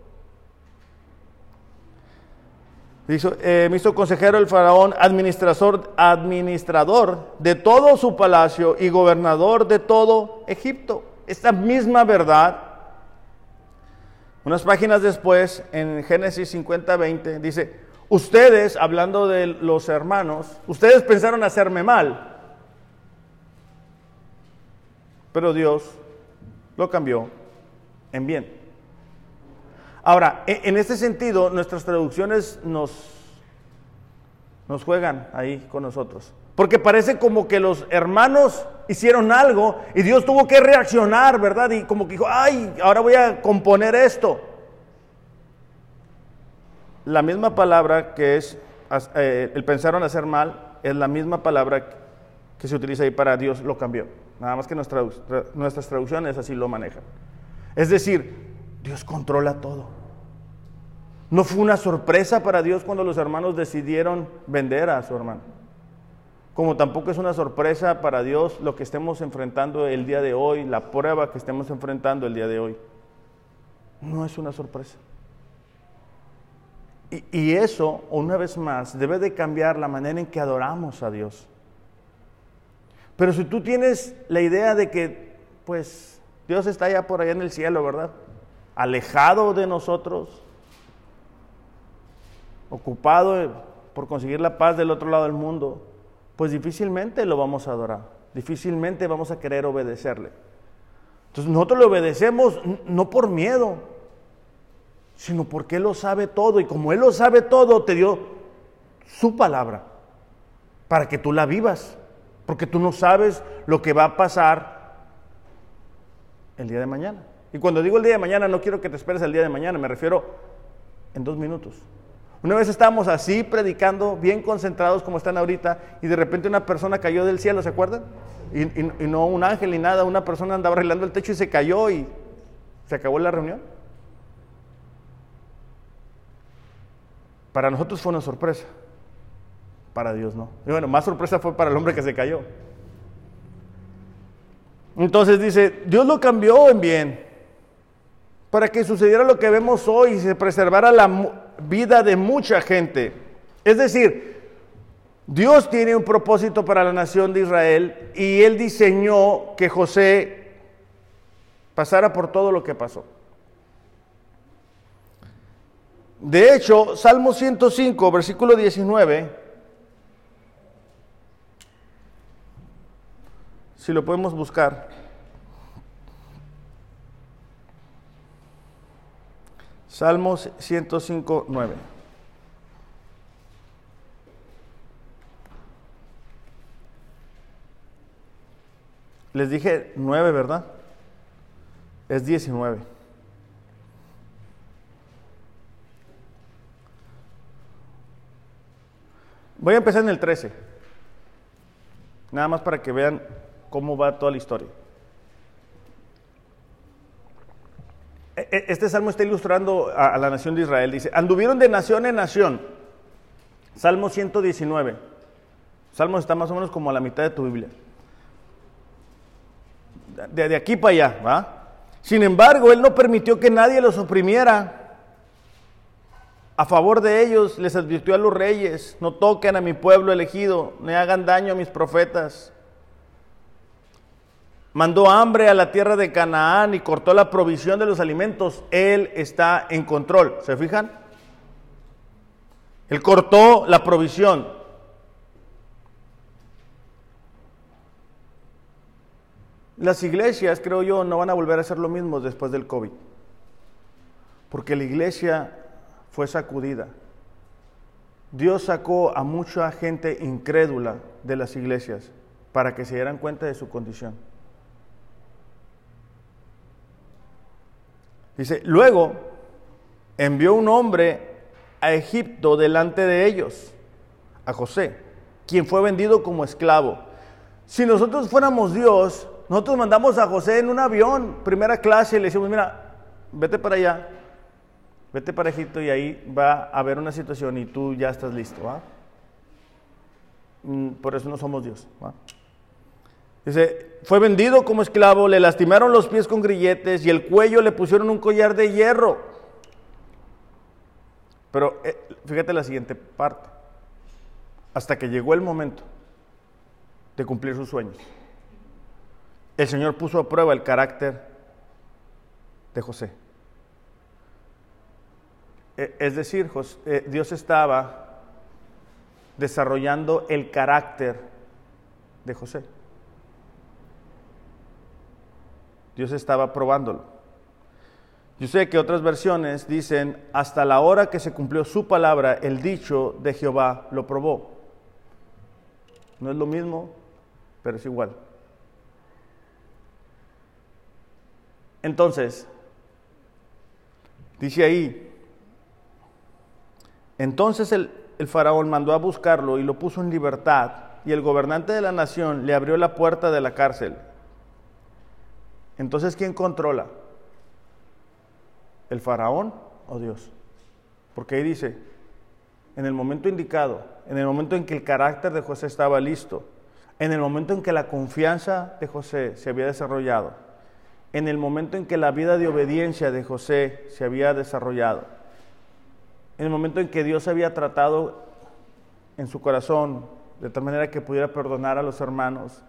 Dice, eh, me hizo consejero el faraón, administrador, administrador de todo su palacio y gobernador de todo Egipto. Esta misma verdad unas páginas después, en Génesis 50, 20, dice, ustedes, hablando de los hermanos, ustedes pensaron hacerme mal, pero Dios lo cambió en bien. Ahora, e, en este sentido, nuestras traducciones nos, nos juegan ahí con nosotros. Porque parece como que los hermanos hicieron algo y Dios tuvo que reaccionar, ¿verdad? Y como que dijo, ay, ahora voy a componer esto. La misma palabra que es, eh, el pensaron hacer mal, es la misma palabra que se utiliza ahí para Dios lo cambió. Nada más que nuestras, nuestras traducciones así lo manejan. Es decir, Dios controla todo. No fue una sorpresa para Dios cuando los hermanos decidieron vender a su hermano como tampoco es una sorpresa para Dios lo que estemos enfrentando el día de hoy, la prueba que estemos enfrentando el día de hoy. no es una sorpresa. Y, eso, una vez más, debe de cambiar la manera en que adoramos a Dios. Pero si tú tienes la idea de que, pues, Dios está allá por allá en el cielo, ¿verdad? Alejado de nosotros, ocupado por conseguir la paz del otro lado del mundo, pues difícilmente lo vamos a adorar, difícilmente vamos a querer obedecerle. Entonces nosotros le obedecemos no por miedo, sino porque Él lo sabe todo y como Él lo sabe todo, te dio su palabra para que tú la vivas, porque tú no sabes lo que va a pasar el día de mañana. Y cuando digo el día de mañana, no quiero que te esperes el día de mañana, me refiero en dos minutos. Una vez estábamos así predicando, bien concentrados como están ahorita, y de repente una persona cayó del cielo, ¿se acuerdan? Y, no un ángel ni nada, una persona andaba arreglando el techo y se cayó y se acabó la reunión. Para nosotros fue una sorpresa, para Dios no. Y bueno, más sorpresa fue para el hombre que se cayó. Entonces dice, Dios lo cambió en bien, para que sucediera lo que vemos hoy y se preservara la vida de mucha gente. Es decir, Dios tiene un propósito para la nación de Israel y Él diseñó que José pasara por todo lo que pasó. De hecho, Salmo 105, versículo 19, si lo podemos buscar. Salmos 105, 9. Les dije 9, ¿verdad? Es 19. Voy a empezar en el 13. Nada más para que vean cómo va toda la historia. E, e, este salmo está ilustrando a, la nación de Israel. Dice, anduvieron de nación en nación. Salmo 119. Salmo está más o menos como a la mitad de tu Biblia. De, de aquí para allá, ¿va? Sin embargo, Él no permitió que nadie los oprimiera. A favor de ellos les advirtió a los reyes, no toquen a mi pueblo elegido, ni hagan daño a mis profetas mandó hambre a la tierra de Canaán y cortó la provisión de los alimentos, Él está en control. ¿Se fijan? Él cortó la provisión. Las iglesias, creo yo, no van a volver a hacer lo mismo después del COVID. Porque la iglesia fue sacudida. Dios sacó a mucha gente incrédula de las iglesias para que se dieran cuenta de su condición. Dice, luego envió un hombre a Egipto delante de ellos, a José, quien fue vendido como esclavo. Si nosotros fuéramos Dios, nosotros mandamos a José en un avión, primera clase, y le decimos, mira, vete para allá, vete para Egipto y ahí va a haber una situación y tú ya estás listo. Mm, por eso no somos Dios. Dice, fue vendido como esclavo, le lastimaron los pies con grilletes y el cuello le pusieron un collar de hierro. Pero eh, fíjate la siguiente parte. Hasta que llegó el momento de cumplir sus sueños. El Señor puso a prueba el carácter de José. E, es decir, eh, Dios estaba desarrollando el carácter de José. Dios estaba probándolo. Yo sé que otras versiones dicen, hasta la hora que se cumplió su palabra, el dicho de Jehová lo probó. No es lo mismo, pero es igual. Entonces, dice ahí, entonces el, el, faraón mandó a buscarlo y lo puso en libertad, y el gobernante de la nación le abrió la puerta de la cárcel entonces, ¿quién controla? ¿El faraón o Dios? Porque ahí dice, en el momento indicado, en el momento en que el carácter de José estaba listo, en el momento en que la confianza de José se había desarrollado, en el momento en que la vida de obediencia de José se había desarrollado, en el momento en que Dios había tratado en su corazón de tal manera que pudiera perdonar a los hermanos,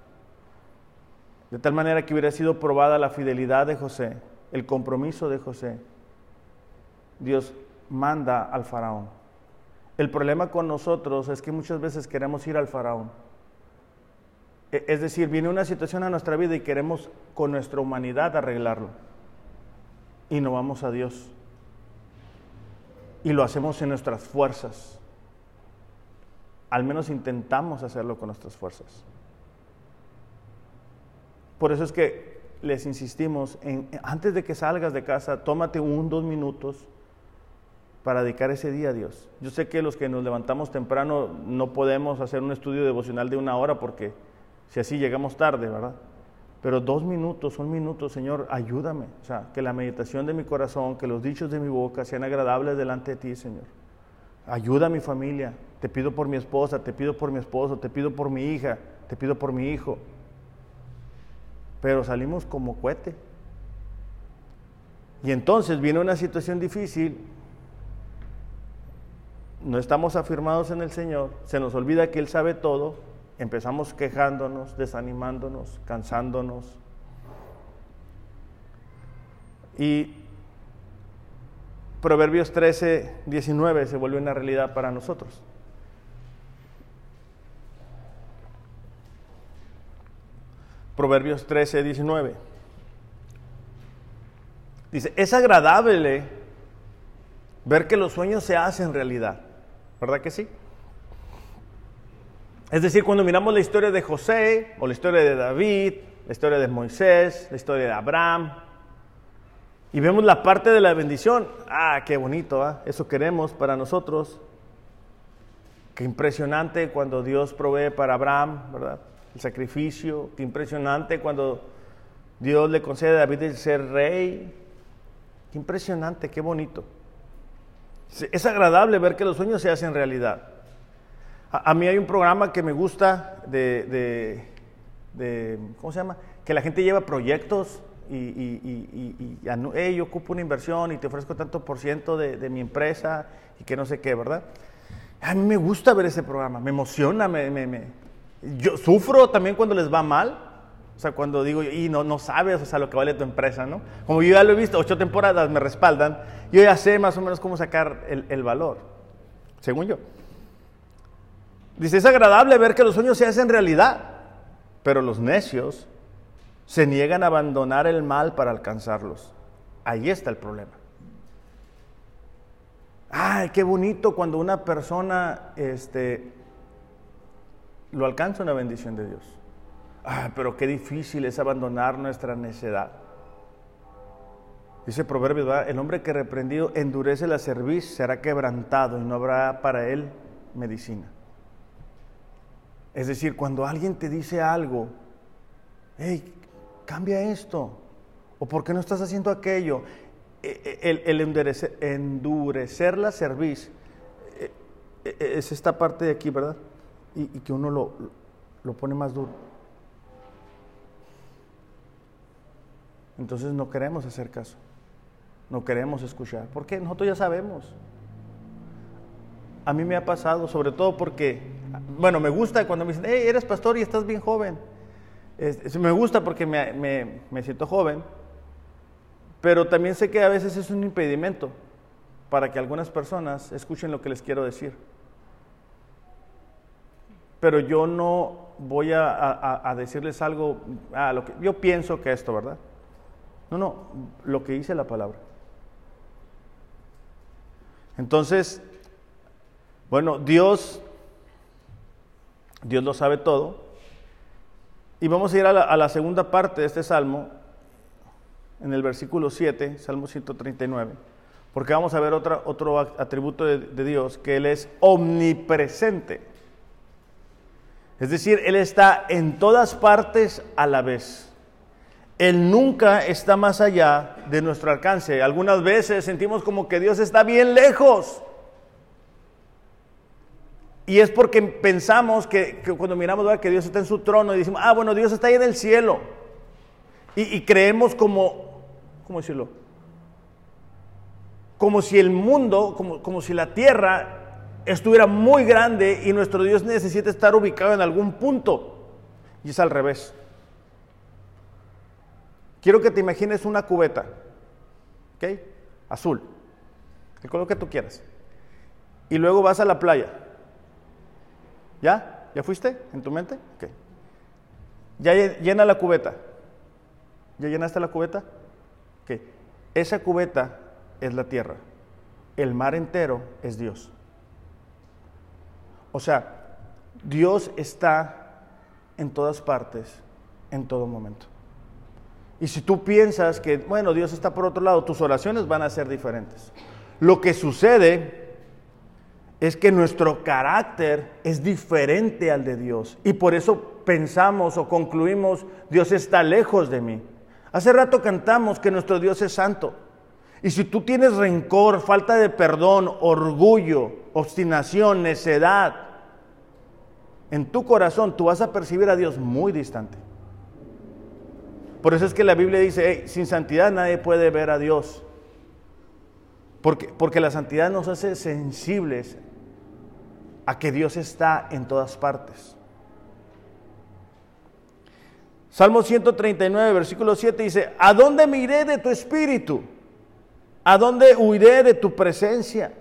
de tal manera que hubiera sido probada la fidelidad de José, el compromiso de José, Dios manda al faraón. El problema con nosotros es que muchas veces queremos ir al faraón. E, es decir, viene una situación a nuestra vida y queremos con nuestra humanidad arreglarlo. Y no vamos a Dios. Y lo hacemos en nuestras fuerzas. Al menos intentamos hacerlo con nuestras fuerzas. Por eso es que les insistimos, en, antes de que salgas de casa, tómate un, dos minutos para dedicar ese día a Dios. Yo sé que los que nos levantamos temprano no podemos hacer un estudio devocional de una hora porque si así llegamos tarde, ¿verdad? Pero dos minutos, un minuto, Señor, ayúdame. O sea, que la meditación de mi corazón, que los dichos de mi boca sean agradables delante de ti, Señor. Ayuda a mi familia. Te pido por mi esposa, te pido por mi esposo, te pido por mi hija, te pido por mi hijo. Pero salimos como cohete. Y entonces viene una situación difícil no estamos afirmados en el Señor, se nos olvida que Él sabe todo, empezamos quejándonos, desanimándonos, cansándonos. Y Proverbios 13, 19 se vuelve una realidad para nosotros. Proverbios 13, 19. Dice, es agradable ver que los sueños se hacen realidad. ¿Verdad que sí? Es decir, cuando miramos la historia de José, o la historia de David, la historia de Moisés, la historia de Abraham, y vemos la parte de la bendición, ah, qué bonito, ¿ah? eso queremos para nosotros. Qué impresionante cuando Dios provee para Abraham, ¿verdad? El sacrificio, qué impresionante cuando Dios le concede a David el ser rey. Qué impresionante, qué bonito. Es agradable ver que los sueños se hacen realidad. A, mí hay un programa que me gusta de, ¿cómo se llama? Que la gente lleva proyectos y, y, yo ocupo una inversión y te ofrezco tanto por ciento de, mi empresa y que no sé qué, ¿verdad? A mí me gusta ver ese programa, me emociona, me, yo sufro también cuando les va mal, o sea, cuando digo, y no, no sabes, o sea, lo que vale tu empresa, ¿no? Como yo ya lo he visto, ocho temporadas me respaldan, yo ya sé más o menos cómo sacar el, el valor, según yo. Dice, es agradable ver que los sueños se hacen realidad, pero los necios se niegan a abandonar el mal para alcanzarlos. Ahí está el problema. Ay, qué bonito cuando una persona este, lo alcanza una bendición de Dios. Ah, pero qué difícil es abandonar nuestra necedad. Dice Proverbio, el hombre que reprendido endurece la cerviz será quebrantado y no habrá para él medicina. Es decir, cuando alguien te dice algo, hey, cambia esto, o por qué no estás haciendo aquello, e, e, el, endurecer, la cerviz e, es esta parte de aquí, ¿verdad? Y, que uno lo, lo pone más duro. Entonces no queremos hacer caso, no queremos escuchar. ¿Por qué? Nosotros ya sabemos. A mí me ha pasado, sobre todo porque, bueno, me gusta cuando me dicen, hey, eres pastor y estás bien joven. me gusta porque me, me siento joven, pero también sé que a veces es un impedimento para que algunas personas escuchen lo que les quiero decir. Pero yo no voy a, decirles algo, a lo que yo pienso que esto, ¿verdad? No, no, lo que dice la palabra. Entonces, bueno, Dios, Dios lo sabe todo. Y vamos a ir a la, segunda parte de este salmo, en el versículo 7, Salmo 139, porque vamos a ver otro atributo de Dios, que Él es omnipresente. Es decir, Él está en todas partes a la vez. Él nunca está más allá de nuestro alcance. Algunas veces sentimos como que Dios está bien lejos. Y es porque pensamos que, cuando miramos que Dios está en su trono y decimos, ah, bueno, Dios está ahí en el cielo. Y, creemos como, ¿cómo decirlo? Como si el mundo, como, como si la tierra estuviera muy grande y nuestro Dios necesita estar ubicado en algún punto. Y es al revés. Quiero que te imagines una cubeta, ¿ok? Azul, el color que tú quieras. Y luego vas a la playa. ¿Ya? ¿Ya fuiste en tu mente? Ok. Ya llena la cubeta. ¿Ya llenaste la cubeta? Ok. Esa cubeta es la tierra. El mar entero es Dios. O sea, Dios está en todas partes, en todo momento. Y si tú piensas que, bueno, Dios está por otro lado, tus oraciones van a ser diferentes. Lo que sucede es que nuestro carácter es diferente al de Dios. Y por eso pensamos o concluimos, Dios está lejos de mí. Hace rato cantamos que nuestro Dios es santo. Y si tú tienes rencor, falta de perdón, orgullo, obstinación, necedad, en tu corazón tú vas a percibir a Dios muy distante. Por eso es que la Biblia dice, sin santidad nadie puede ver a Dios. Porque, porque la santidad nos hace sensibles a que Dios está en todas partes. Salmo 139, versículo 7 dice, ¿a dónde me iré de tu espíritu? ¿A dónde huiré de tu presencia?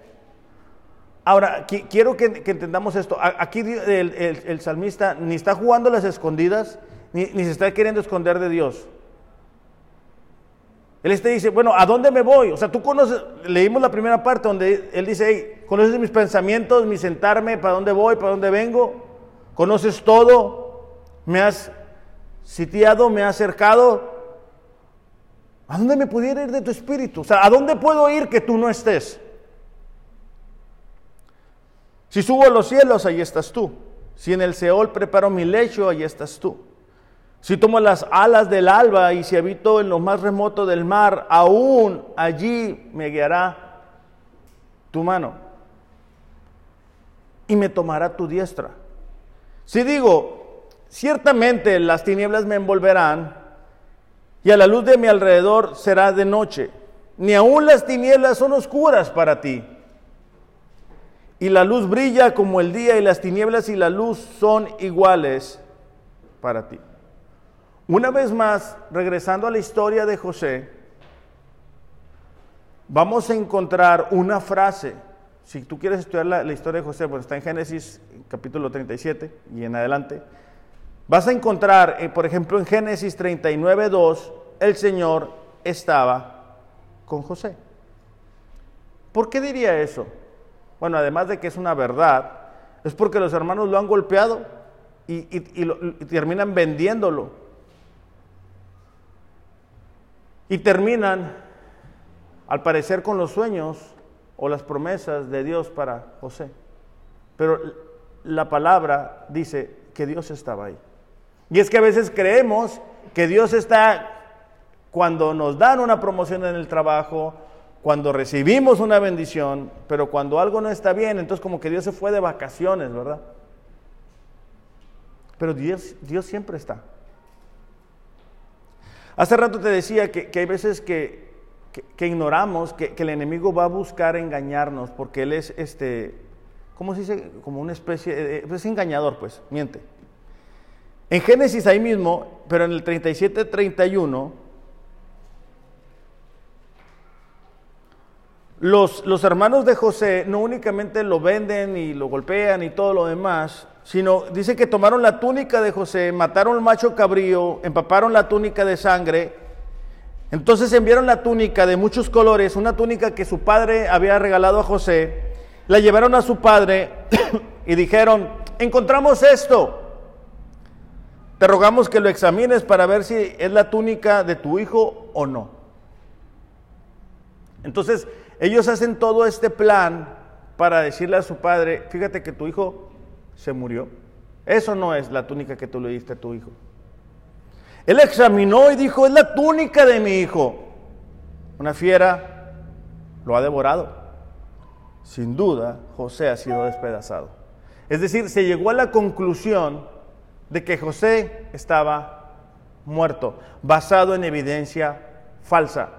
Ahora, quiero que, entendamos esto. Aquí el, salmista ni está jugando las escondidas, ni, se está queriendo esconder de Dios. Él te dice, bueno, ¿a dónde me voy? O sea, tú conoces, leímos la primera parte donde él dice, hey, conoces mis pensamientos, mi sentarme, para dónde voy, para dónde vengo, conoces todo, me has sitiado, me has acercado. ¿A dónde me pudiera ir de tu espíritu? O sea, ¿a dónde puedo ir que tú no estés? Si subo a los cielos, ahí estás tú. Si en el Seol preparo mi lecho, ahí estás tú. Si tomo las alas del alba y si habito en lo más remoto del mar, aún allí me guiará tu mano y me tomará tu diestra. Si digo, ciertamente las tinieblas me envolverán y a la luz de mi alrededor será de noche, ni aún las tinieblas son oscuras para ti. Y la luz brilla como el día y las tinieblas y la luz son iguales para ti. Una vez más, regresando a la historia de José, vamos a encontrar una frase. Si tú quieres estudiar la, historia de José, pues está en Génesis capítulo 37 y en adelante. Vas a encontrar, eh, por ejemplo, en Génesis 39, 2, el Señor estaba con José. ¿Por qué diría eso? Bueno, además de que es una verdad, es porque los hermanos lo han golpeado y terminan vendiéndolo y terminan, al parecer, con los sueños o las promesas de Dios para José. Pero la palabra dice que Dios estaba ahí. Y es que a veces creemos que Dios está cuando nos dan una promoción en el trabajo, cuando recibimos una bendición, pero cuando algo no está bien, entonces como que Dios se fue de vacaciones, ¿verdad? Pero Dios, Dios siempre está. Hace rato te decía que, hay veces que, ignoramos que, el enemigo va a buscar engañarnos porque él es, este, ¿cómo se dice? Como una especie, de, es engañador, pues, miente. En Génesis ahí mismo, pero en el 37-31, los, hermanos de José no únicamente lo venden y lo golpean y todo lo demás, sino dice que tomaron la túnica de José, mataron al macho cabrío, empaparon la túnica de sangre. Entonces enviaron la túnica de muchos colores, una túnica que su padre había regalado a José, la llevaron a su padre y dijeron, encontramos esto, te rogamos que lo examines para ver si es la túnica de tu hijo o no. Entonces ellos hacen todo este plan para decirle a su padre, fíjate que tu hijo se murió. Eso no es la túnica que tú le diste a tu hijo. Él examinó y dijo, es la túnica de mi hijo. Una fiera lo ha devorado. Sin duda, José ha sido despedazado. Es decir, se llegó a la conclusión de que José estaba muerto, basado en evidencia falsa.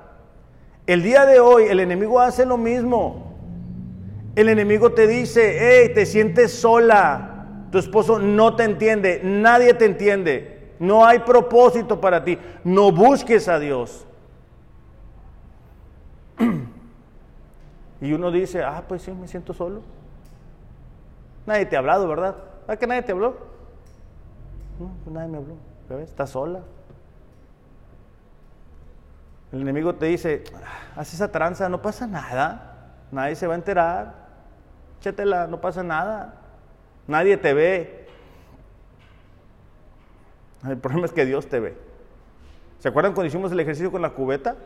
El día de hoy el enemigo hace lo mismo. El enemigo te dice, hey, te sientes sola, tu esposo no te entiende, nadie te entiende, no hay propósito para ti, no busques a Dios. y uno dice, ah, pues sí, me siento solo. Nadie te ha hablado, ¿verdad? ¿Ah, que nadie te habló? No, pues nadie me habló. Estás sola. El enemigo te dice, haz esa tranza, no pasa nada, nadie se va a enterar, échatela, no pasa nada, nadie te ve. El problema es que Dios te ve. ¿Se acuerdan cuando hicimos el ejercicio con la cubeta?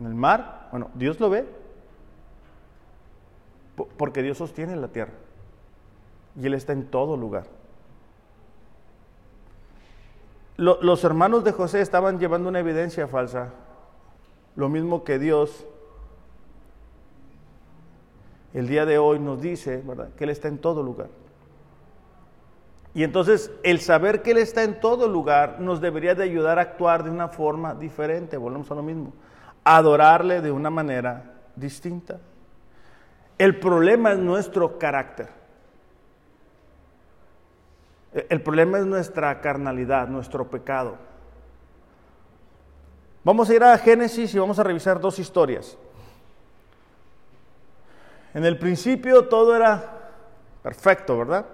En el mar. Bueno, Dios lo ve. Porque Dios sostiene la tierra. Y Él está en todo lugar los hermanos de José estaban llevando una evidencia falsa, lo mismo que Dios el día de hoy nos dice, ¿verdad? Que Él está en todo lugar. Y entonces el saber que Él está en todo lugar nos debería de ayudar a actuar de una forma diferente, volvemos a lo mismo, adorarle de una manera distinta. El problema es nuestro carácter. El problema es nuestra carnalidad, nuestro pecado. Vamos a ir a Génesis y vamos a revisar dos historias. En el principio todo era perfecto, ¿verdad?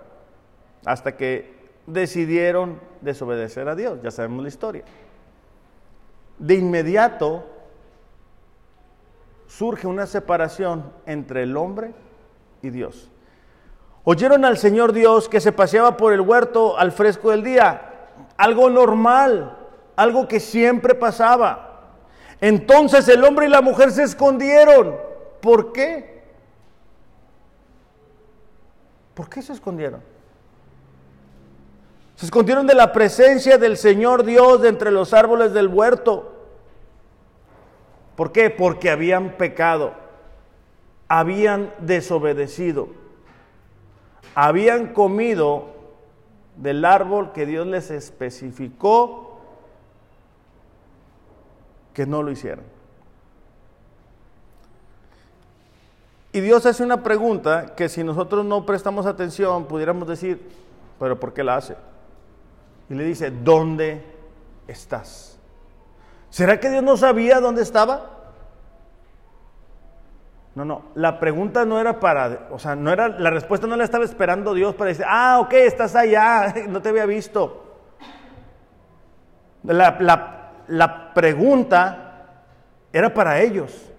Hasta que decidieron desobedecer a Dios, ya sabemos la historia. De inmediato surge una separación entre el hombre y Dios. Oyeron al Señor Dios que se paseaba por el huerto al fresco del día, algo normal, algo que siempre pasaba. Entonces el hombre y la mujer se escondieron. ¿Por qué? ¿Por qué se escondieron? Se escondieron de la presencia del Señor Dios de entre los árboles del huerto. ¿Por qué? Porque habían pecado, habían desobedecido habían comido del árbol que Dios les especificó que no lo hicieran. Y Dios hace una pregunta que si nosotros no prestamos atención pudiéramos decir, pero ¿por qué la hace? Y le dice, ¿dónde estás? ¿Será que Dios no sabía dónde estaba? No, no, la pregunta no era para, o sea, no era, la respuesta no la estaba esperando Dios para decir, ah, ok, estás allá, no te había visto. La, la pregunta era para ellos.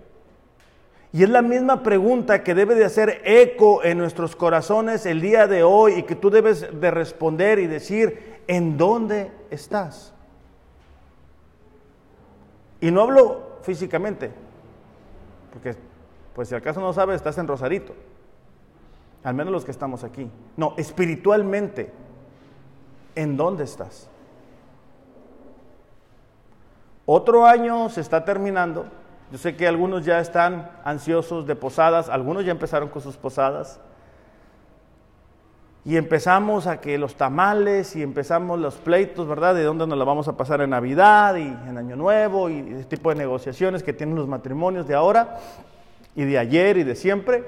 Y es la misma pregunta que debe de hacer eco en nuestros corazones el día de hoy y que tú debes de responder y decir, ¿en dónde estás? Y no hablo físicamente, porque pues si acaso no sabes, estás en Rosarito. Al menos los que estamos aquí. No, espiritualmente, ¿en dónde estás? Otro año se está terminando. Yo sé que algunos ya están ansiosos de posadas, algunos ya empezaron con sus posadas. Y empezamos a que los tamales y empezamos los pleitos, ¿verdad? De dónde nos la vamos a pasar en Navidad y en Año Nuevo y ese tipo de negociaciones que tienen los matrimonios de ahora y de ayer y de siempre.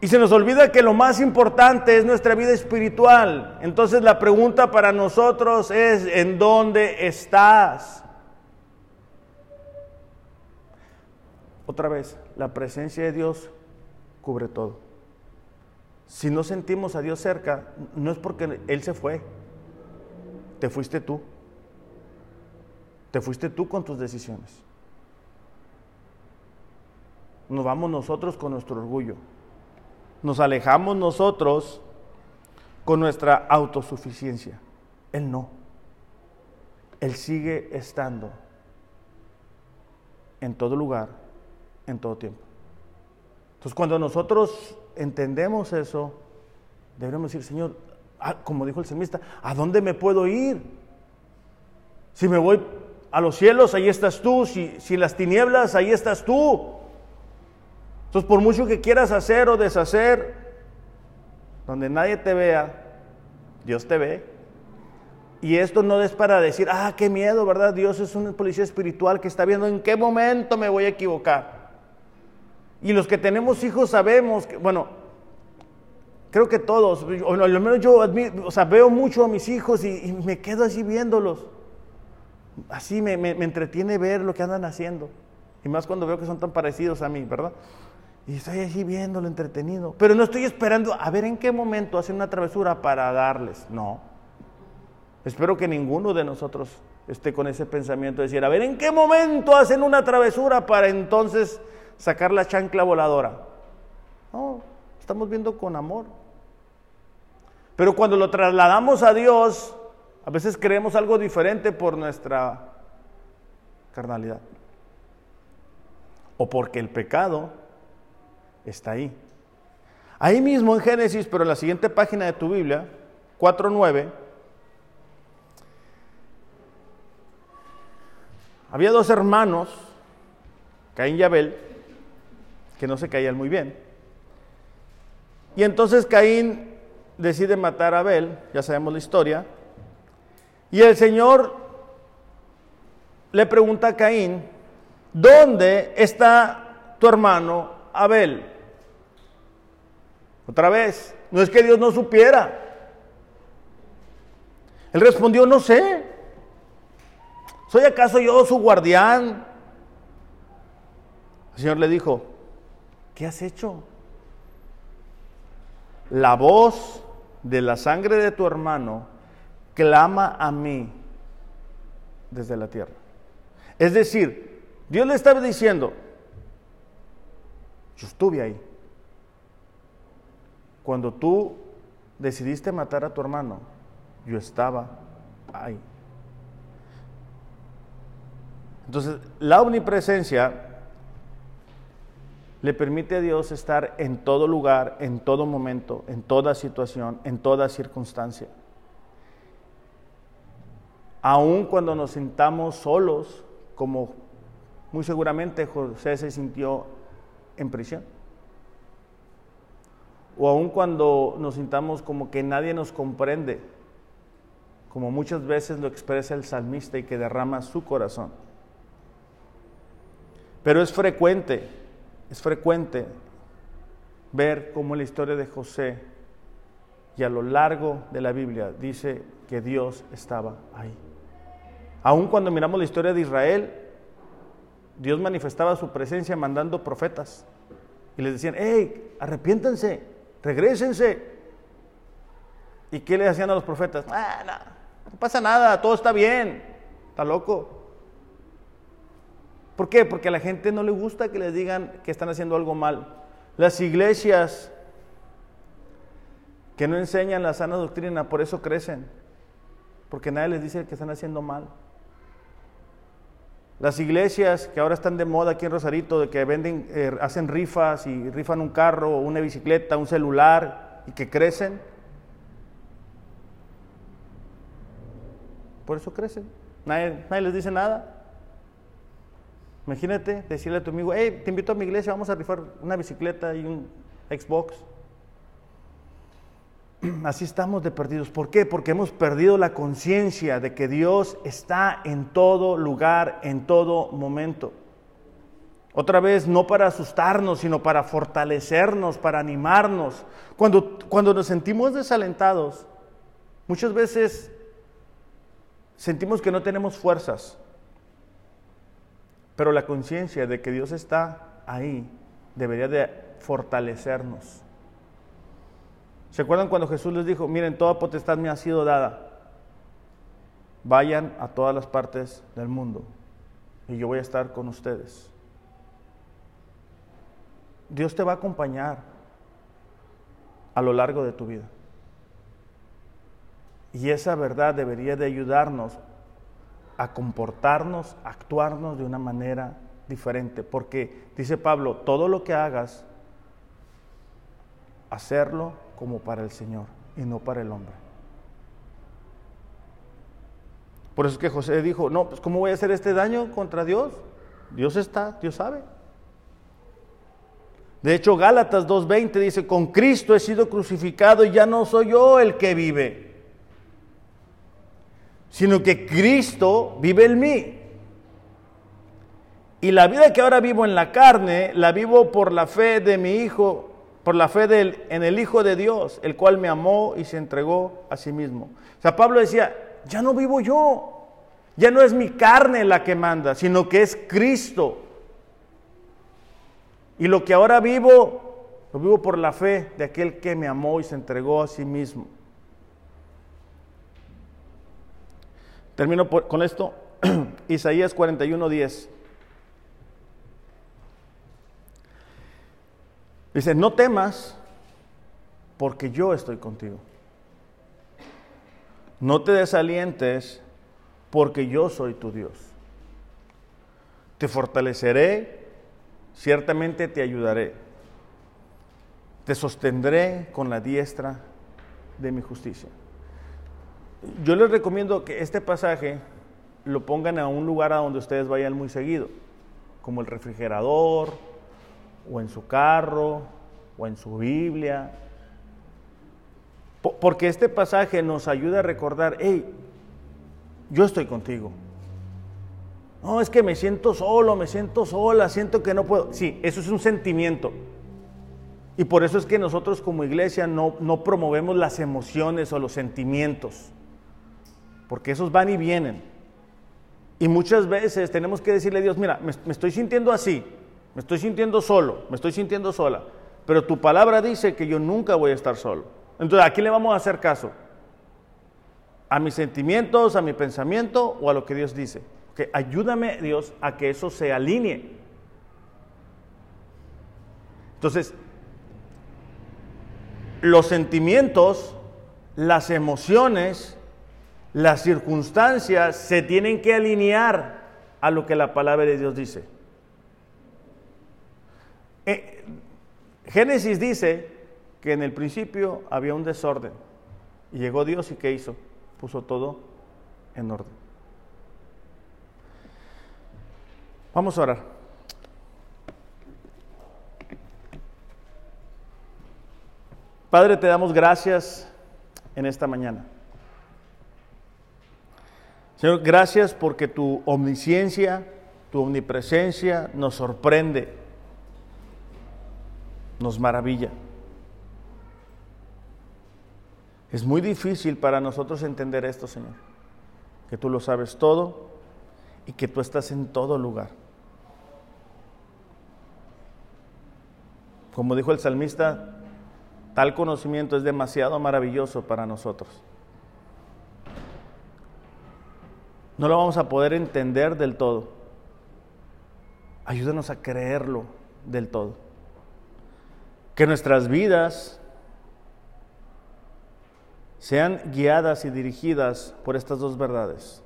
Y se nos olvida que lo más importante es nuestra vida espiritual. Entonces la pregunta para nosotros es, ¿en dónde estás? Otra vez, la presencia de Dios cubre todo. Si no sentimos a Dios cerca, no es porque Él se fue, te fuiste tú. Te fuiste tú con tus decisiones nos vamos nosotros con nuestro orgullo. Nos alejamos nosotros con nuestra autosuficiencia. Él no. Él sigue estando en todo lugar, en todo tiempo. Entonces cuando nosotros entendemos eso, debemos decir, Señor, ah, como dijo el semista, ¿a dónde me puedo ir? Si me voy a los cielos, ahí estás tú. Si, si las tinieblas, ahí estás tú. Entonces, por mucho que quieras hacer o deshacer, donde nadie te vea, Dios te ve. Y esto no es para decir, ah, qué miedo, ¿verdad? Dios es un policía espiritual que está viendo en qué momento me voy a equivocar. Y los que tenemos hijos sabemos que, bueno, creo que todos, o al menos yo o sea, veo mucho a mis hijos y, me quedo así viéndolos. Así me, entretiene ver lo que andan haciendo. Y más cuando veo que son tan parecidos a mí, ¿verdad? Y estoy así viéndolo entretenido. Pero no estoy esperando a ver en qué momento hacen una travesura para darles. No. Espero que ninguno de nosotros esté con ese pensamiento de decir, a ver, ¿en qué momento hacen una travesura para entonces sacar la chancla voladora? No, estamos viendo con amor. Pero cuando lo trasladamos a Dios, a veces creemos algo diferente por nuestra carnalidad. O porque el pecado está ahí. Ahí mismo en Génesis, pero en la siguiente página de tu Biblia, 4.9, Había dos hermanos, Caín y Abel, que no se caían muy bien. Y entonces Caín decide matar a Abel, ya sabemos la historia, y el Señor le pregunta a Caín, ¿dónde está tu hermano Abel? Otra vez, no es que Dios no supiera. Él respondió, no sé. ¿Soy acaso yo su guardián? El Señor le dijo, ¿qué has hecho? La voz de la sangre de tu hermano clama a mí desde la tierra. Es decir, Dios le estaba diciendo, yo estuve ahí. Cuando tú decidiste matar a tu hermano, yo estaba ahí. Entonces, la omnipresencia le permite a Dios estar en todo lugar, en todo momento, en toda situación, en toda circunstancia. Aun cuando nos sintamos solos, como muy seguramente José se sintió en prisión. O aun cuando nos sintamos como que nadie nos comprende, como muchas veces lo expresa el salmista y que derrama su corazón. Pero es frecuente, es frecuente ver cómo la historia de José y a lo largo de la Biblia dice que Dios estaba ahí. Aun cuando miramos la historia de Israel, Dios manifestaba su presencia mandando profetas y les decían, hey, arrepiéntense, regresense. ¿Y qué le hacían a los profetas? Ah, no, no pasa nada, todo está bien, está loco. ¿Por qué? Porque a la gente no le gusta que les digan que están haciendo algo mal. Las iglesias que no enseñan la sana doctrina, por eso crecen. Porque nadie les dice que están haciendo mal. Las iglesias que ahora están de moda aquí en Rosarito, de que venden, eh, hacen rifas y rifan un carro, una bicicleta, un celular y que crecen. Por eso crecen. Nadie, nadie les dice nada. Imagínate decirle a tu amigo, hey, te invito a mi iglesia, vamos a rifar una bicicleta y un Xbox. Así estamos de perdidos. ¿Por qué? Porque hemos perdido la conciencia de que Dios está en todo lugar, en todo momento. Otra vez, no para asustarnos, sino para fortalecernos, para animarnos. Cuando, cuando nos sentimos desalentados, muchas veces sentimos que no tenemos fuerzas. Pero la conciencia de que Dios está ahí debería de fortalecernos. ¿Se acuerdan cuando Jesús les dijo, miren, toda potestad me ha sido dada? Vayan a todas las partes del mundo y yo voy a estar con ustedes. Dios te va a acompañar a lo largo de tu vida. Y esa verdad debería de ayudarnos a comportarnos, a actuarnos de una manera diferente. Porque dice Pablo, todo lo que hagas, hacerlo como para el Señor y no para el hombre. Por eso es que José dijo, no, pues ¿cómo voy a hacer este daño contra Dios? Dios está, Dios sabe. De hecho, Gálatas 2.20 dice, con Cristo he sido crucificado y ya no soy yo el que vive, sino que Cristo vive en mí. Y la vida que ahora vivo en la carne, la vivo por la fe de mi Hijo, por la fe en el Hijo de Dios, el cual me amó y se entregó a sí mismo. O sea, Pablo decía, ya no vivo yo, ya no es mi carne la que manda, sino que es Cristo. Y lo que ahora vivo, lo vivo por la fe de aquel que me amó y se entregó a sí mismo. Termino con esto. Isaías 41, 10. Dice, no temas porque yo estoy contigo. No te desalientes porque yo soy tu Dios. Te fortaleceré, ciertamente te ayudaré. Te sostendré con la diestra de mi justicia. Yo les recomiendo que este pasaje lo pongan a un lugar a donde ustedes vayan muy seguido, como el refrigerador, o en su carro, o en su Biblia. Porque este pasaje nos ayuda a recordar, hey, yo estoy contigo. No, es que me siento solo, me siento sola, siento que no puedo. Sí, eso es un sentimiento. Y por eso es que nosotros como iglesia no, no promovemos las emociones o los sentimientos, porque esos van y vienen. Y muchas veces tenemos que decirle a Dios, mira, me estoy sintiendo así, me estoy sintiendo solo, me estoy sintiendo sola, pero tu palabra dice que yo nunca voy a estar solo. Entonces, ¿a quién le vamos a hacer caso? ¿A mis sentimientos, a mi pensamiento o a lo que Dios dice? Que ayúdame, Dios, a que eso se alinee. Entonces, los sentimientos, las emociones, las circunstancias se tienen que alinear a lo que la palabra de Dios dice. Eh, Génesis dice que en el principio había un desorden y llegó Dios y ¿qué hizo? Puso todo en orden. Vamos a orar. Padre, te damos gracias en esta mañana. Señor, gracias porque tu omnisciencia, tu omnipresencia nos sorprende nos maravilla. Es muy difícil para nosotros entender esto, Señor, que tú lo sabes todo y que tú estás en todo lugar. Como dijo el salmista, tal conocimiento es demasiado maravilloso para nosotros. No lo vamos a poder entender del todo. Ayúdanos a creerlo del todo que nuestras vidas sean guiadas y dirigidas por estas dos verdades.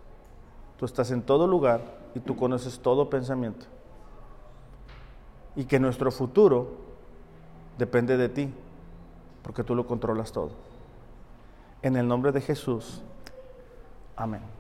Tú estás en todo lugar y tú conoces todo pensamiento. Y que nuestro futuro depende de ti, porque tú lo controlas todo. En el nombre de Jesús. Amén.